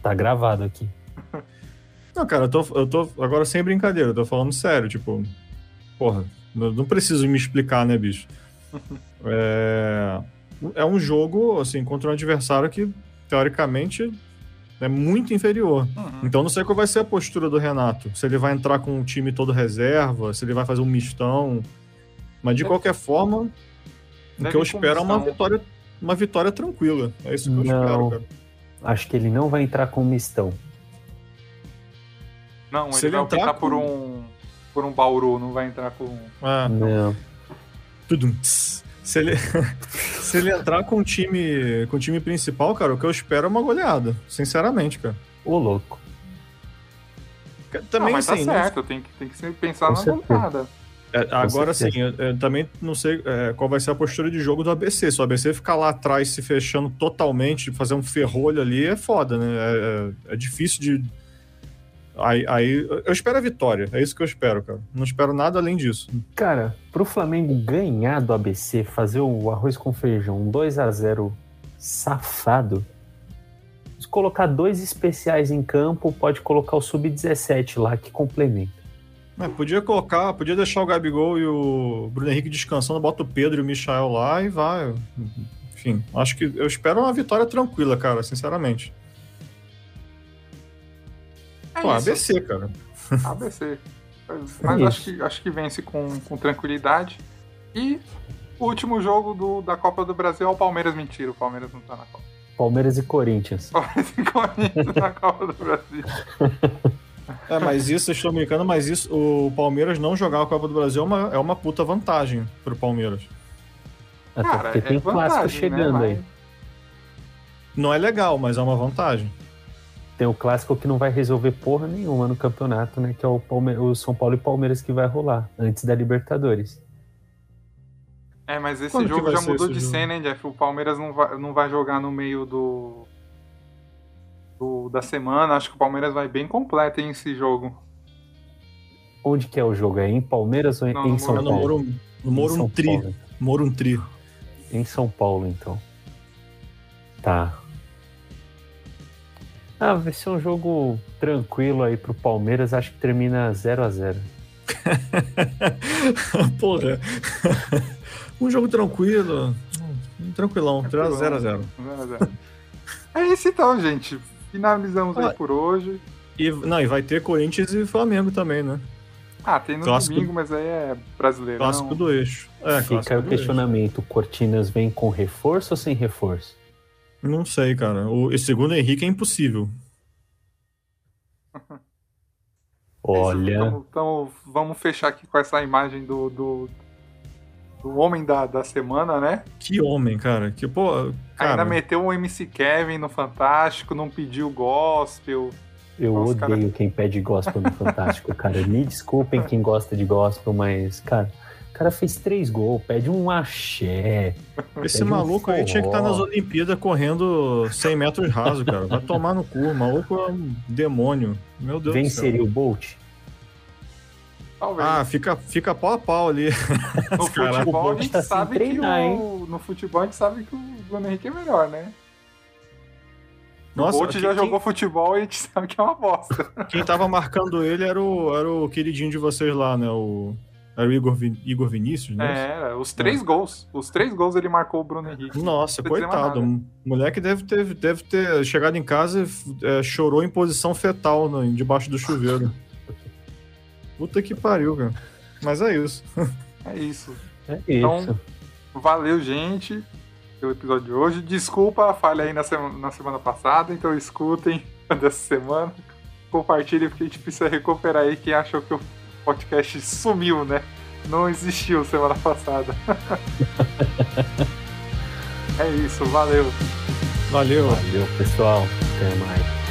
Tá gravado aqui. Não, cara, eu tô, eu tô agora sem brincadeira, eu tô falando sério, tipo, porra, não preciso me explicar, né, bicho? É, é um jogo, assim, contra um adversário que, teoricamente, é muito inferior. Uhum. Então não sei qual vai ser a postura do Renato. Se ele vai entrar com o time todo reserva, se ele vai fazer um mistão. Mas de Deve- qualquer forma, o que eu espero é uma vitória, uma vitória tranquila. É isso que eu Não. espero, cara. Acho que ele não vai entrar com mistão. Não, ele ele vai entrar optar com- por um. por um Bauru, não vai entrar com. É. Não. Tss. Se ele, se ele entrar com o time, com o time principal, cara, o que eu espero é uma goleada. Sinceramente, cara. Ô, louco. Também não, mas assim, tá certo, tem que, tem que pensar Com na certeza. goleada. É, agora sim, eu, eu, também não sei é, qual vai ser a postura de jogo do ABC. Se o ABC ficar lá atrás se fechando totalmente, fazer um ferrolho ali, é foda, né? É, é, é difícil de. Aí, aí, eu espero a vitória, é isso que eu espero, cara. Não espero nada além disso. Cara, pro Flamengo ganhar do ABC, fazer o arroz com feijão 2 a 0 safado, se colocar dois especiais em campo, pode colocar o sub-17 lá que complementa. É, podia colocar, podia deixar o Gabigol e o Bruno Henrique descansando, bota o Pedro e o Michael lá e vai. Enfim, acho que eu espero uma vitória tranquila, cara, sinceramente. É Pô, isso. ABC, cara. ABC. Mas é acho, que, acho que vence com, com tranquilidade. E o último jogo do, da Copa do Brasil é o Palmeiras. Mentira, o Palmeiras não tá na Copa. Palmeiras e Corinthians. Palmeiras e Corinthians na Copa do Brasil. É, mas isso, estou brincando, mas isso, o Palmeiras não jogar a Copa do Brasil é uma, é uma puta vantagem pro Palmeiras. Até Cara, porque tem é clássico né, chegando né, aí. Não é legal, mas é uma vantagem. Tem o clássico que não vai resolver porra nenhuma no campeonato, né? Que é o, Palme o São Paulo e Palmeiras que vai rolar antes da Libertadores. É, mas esse Quando jogo já mudou de cena, hein, Jeff? O Palmeiras não vai, não vai jogar no meio do, do, da semana. Acho que o Palmeiras vai bem completo em esse jogo. Onde que é o jogo? É em Palmeiras ou não, em São Paulo? No Moro, no Moro Tri. Moro Tri. Em São Paulo, então. Tá. Ah, vai ser um jogo tranquilo aí pro Palmeiras. Acho que termina 0 a 0 Porra. um jogo tranquilo. Tranquilão, 0x0. É isso então, gente. Finalizamos ah, aí por hoje. E, não, e vai ter Corinthians e Flamengo também, né? Ah, tem no clássico, domingo, mas aí é brasileiro. Clássico do eixo. É, Fica o questionamento: eixo. Cortinas vem com reforço ou sem reforço? Não sei, cara. O segundo Henrique é impossível. Olha. Então, então, vamos fechar aqui com essa imagem do, do, do homem da, da semana, né? Que homem, cara. Que, pô, cara... Ainda meteu o MC Kevin no Fantástico, não pediu gospel. Eu Nossa, odeio cara... quem pede gospel no Fantástico, cara. Me desculpem quem gosta de gospel, mas, cara, o cara fez três gols, pede um axé. Esse maluco um aí tinha que estar tá nas Olimpíadas correndo 100 metros raso, cara. Vai tomar no cu. O maluco é um demônio. Meu Deus Venceria do céu. o Bolt? Talvez. Ah, fica, fica pau a pau ali. No futebol, a gente tá sabe treinar, que o, no futebol a gente sabe que o Bruno Henrique é melhor, né? Nossa, o Bolt já quem... jogou futebol e a gente sabe que é uma bosta. Quem tava marcando ele era o, era o queridinho de vocês lá, né? O, era o Igor, Igor Vinícius, né? É, era. Os três é. gols. Os três gols ele marcou o Bruno Henrique. Nossa, coitado. O moleque deve ter, deve ter chegado em casa e é, chorou em posição fetal no, debaixo do chuveiro. Puta que pariu, cara. Mas é isso. É isso. É então, isso. valeu, gente, pelo episódio de hoje. Desculpa a falha aí na semana, na semana passada, então escutem dessa semana. Compartilhem, porque a gente precisa recuperar aí quem achou que o podcast sumiu, né? Não existiu semana passada. é isso, valeu. Valeu. Valeu, pessoal. Até mais.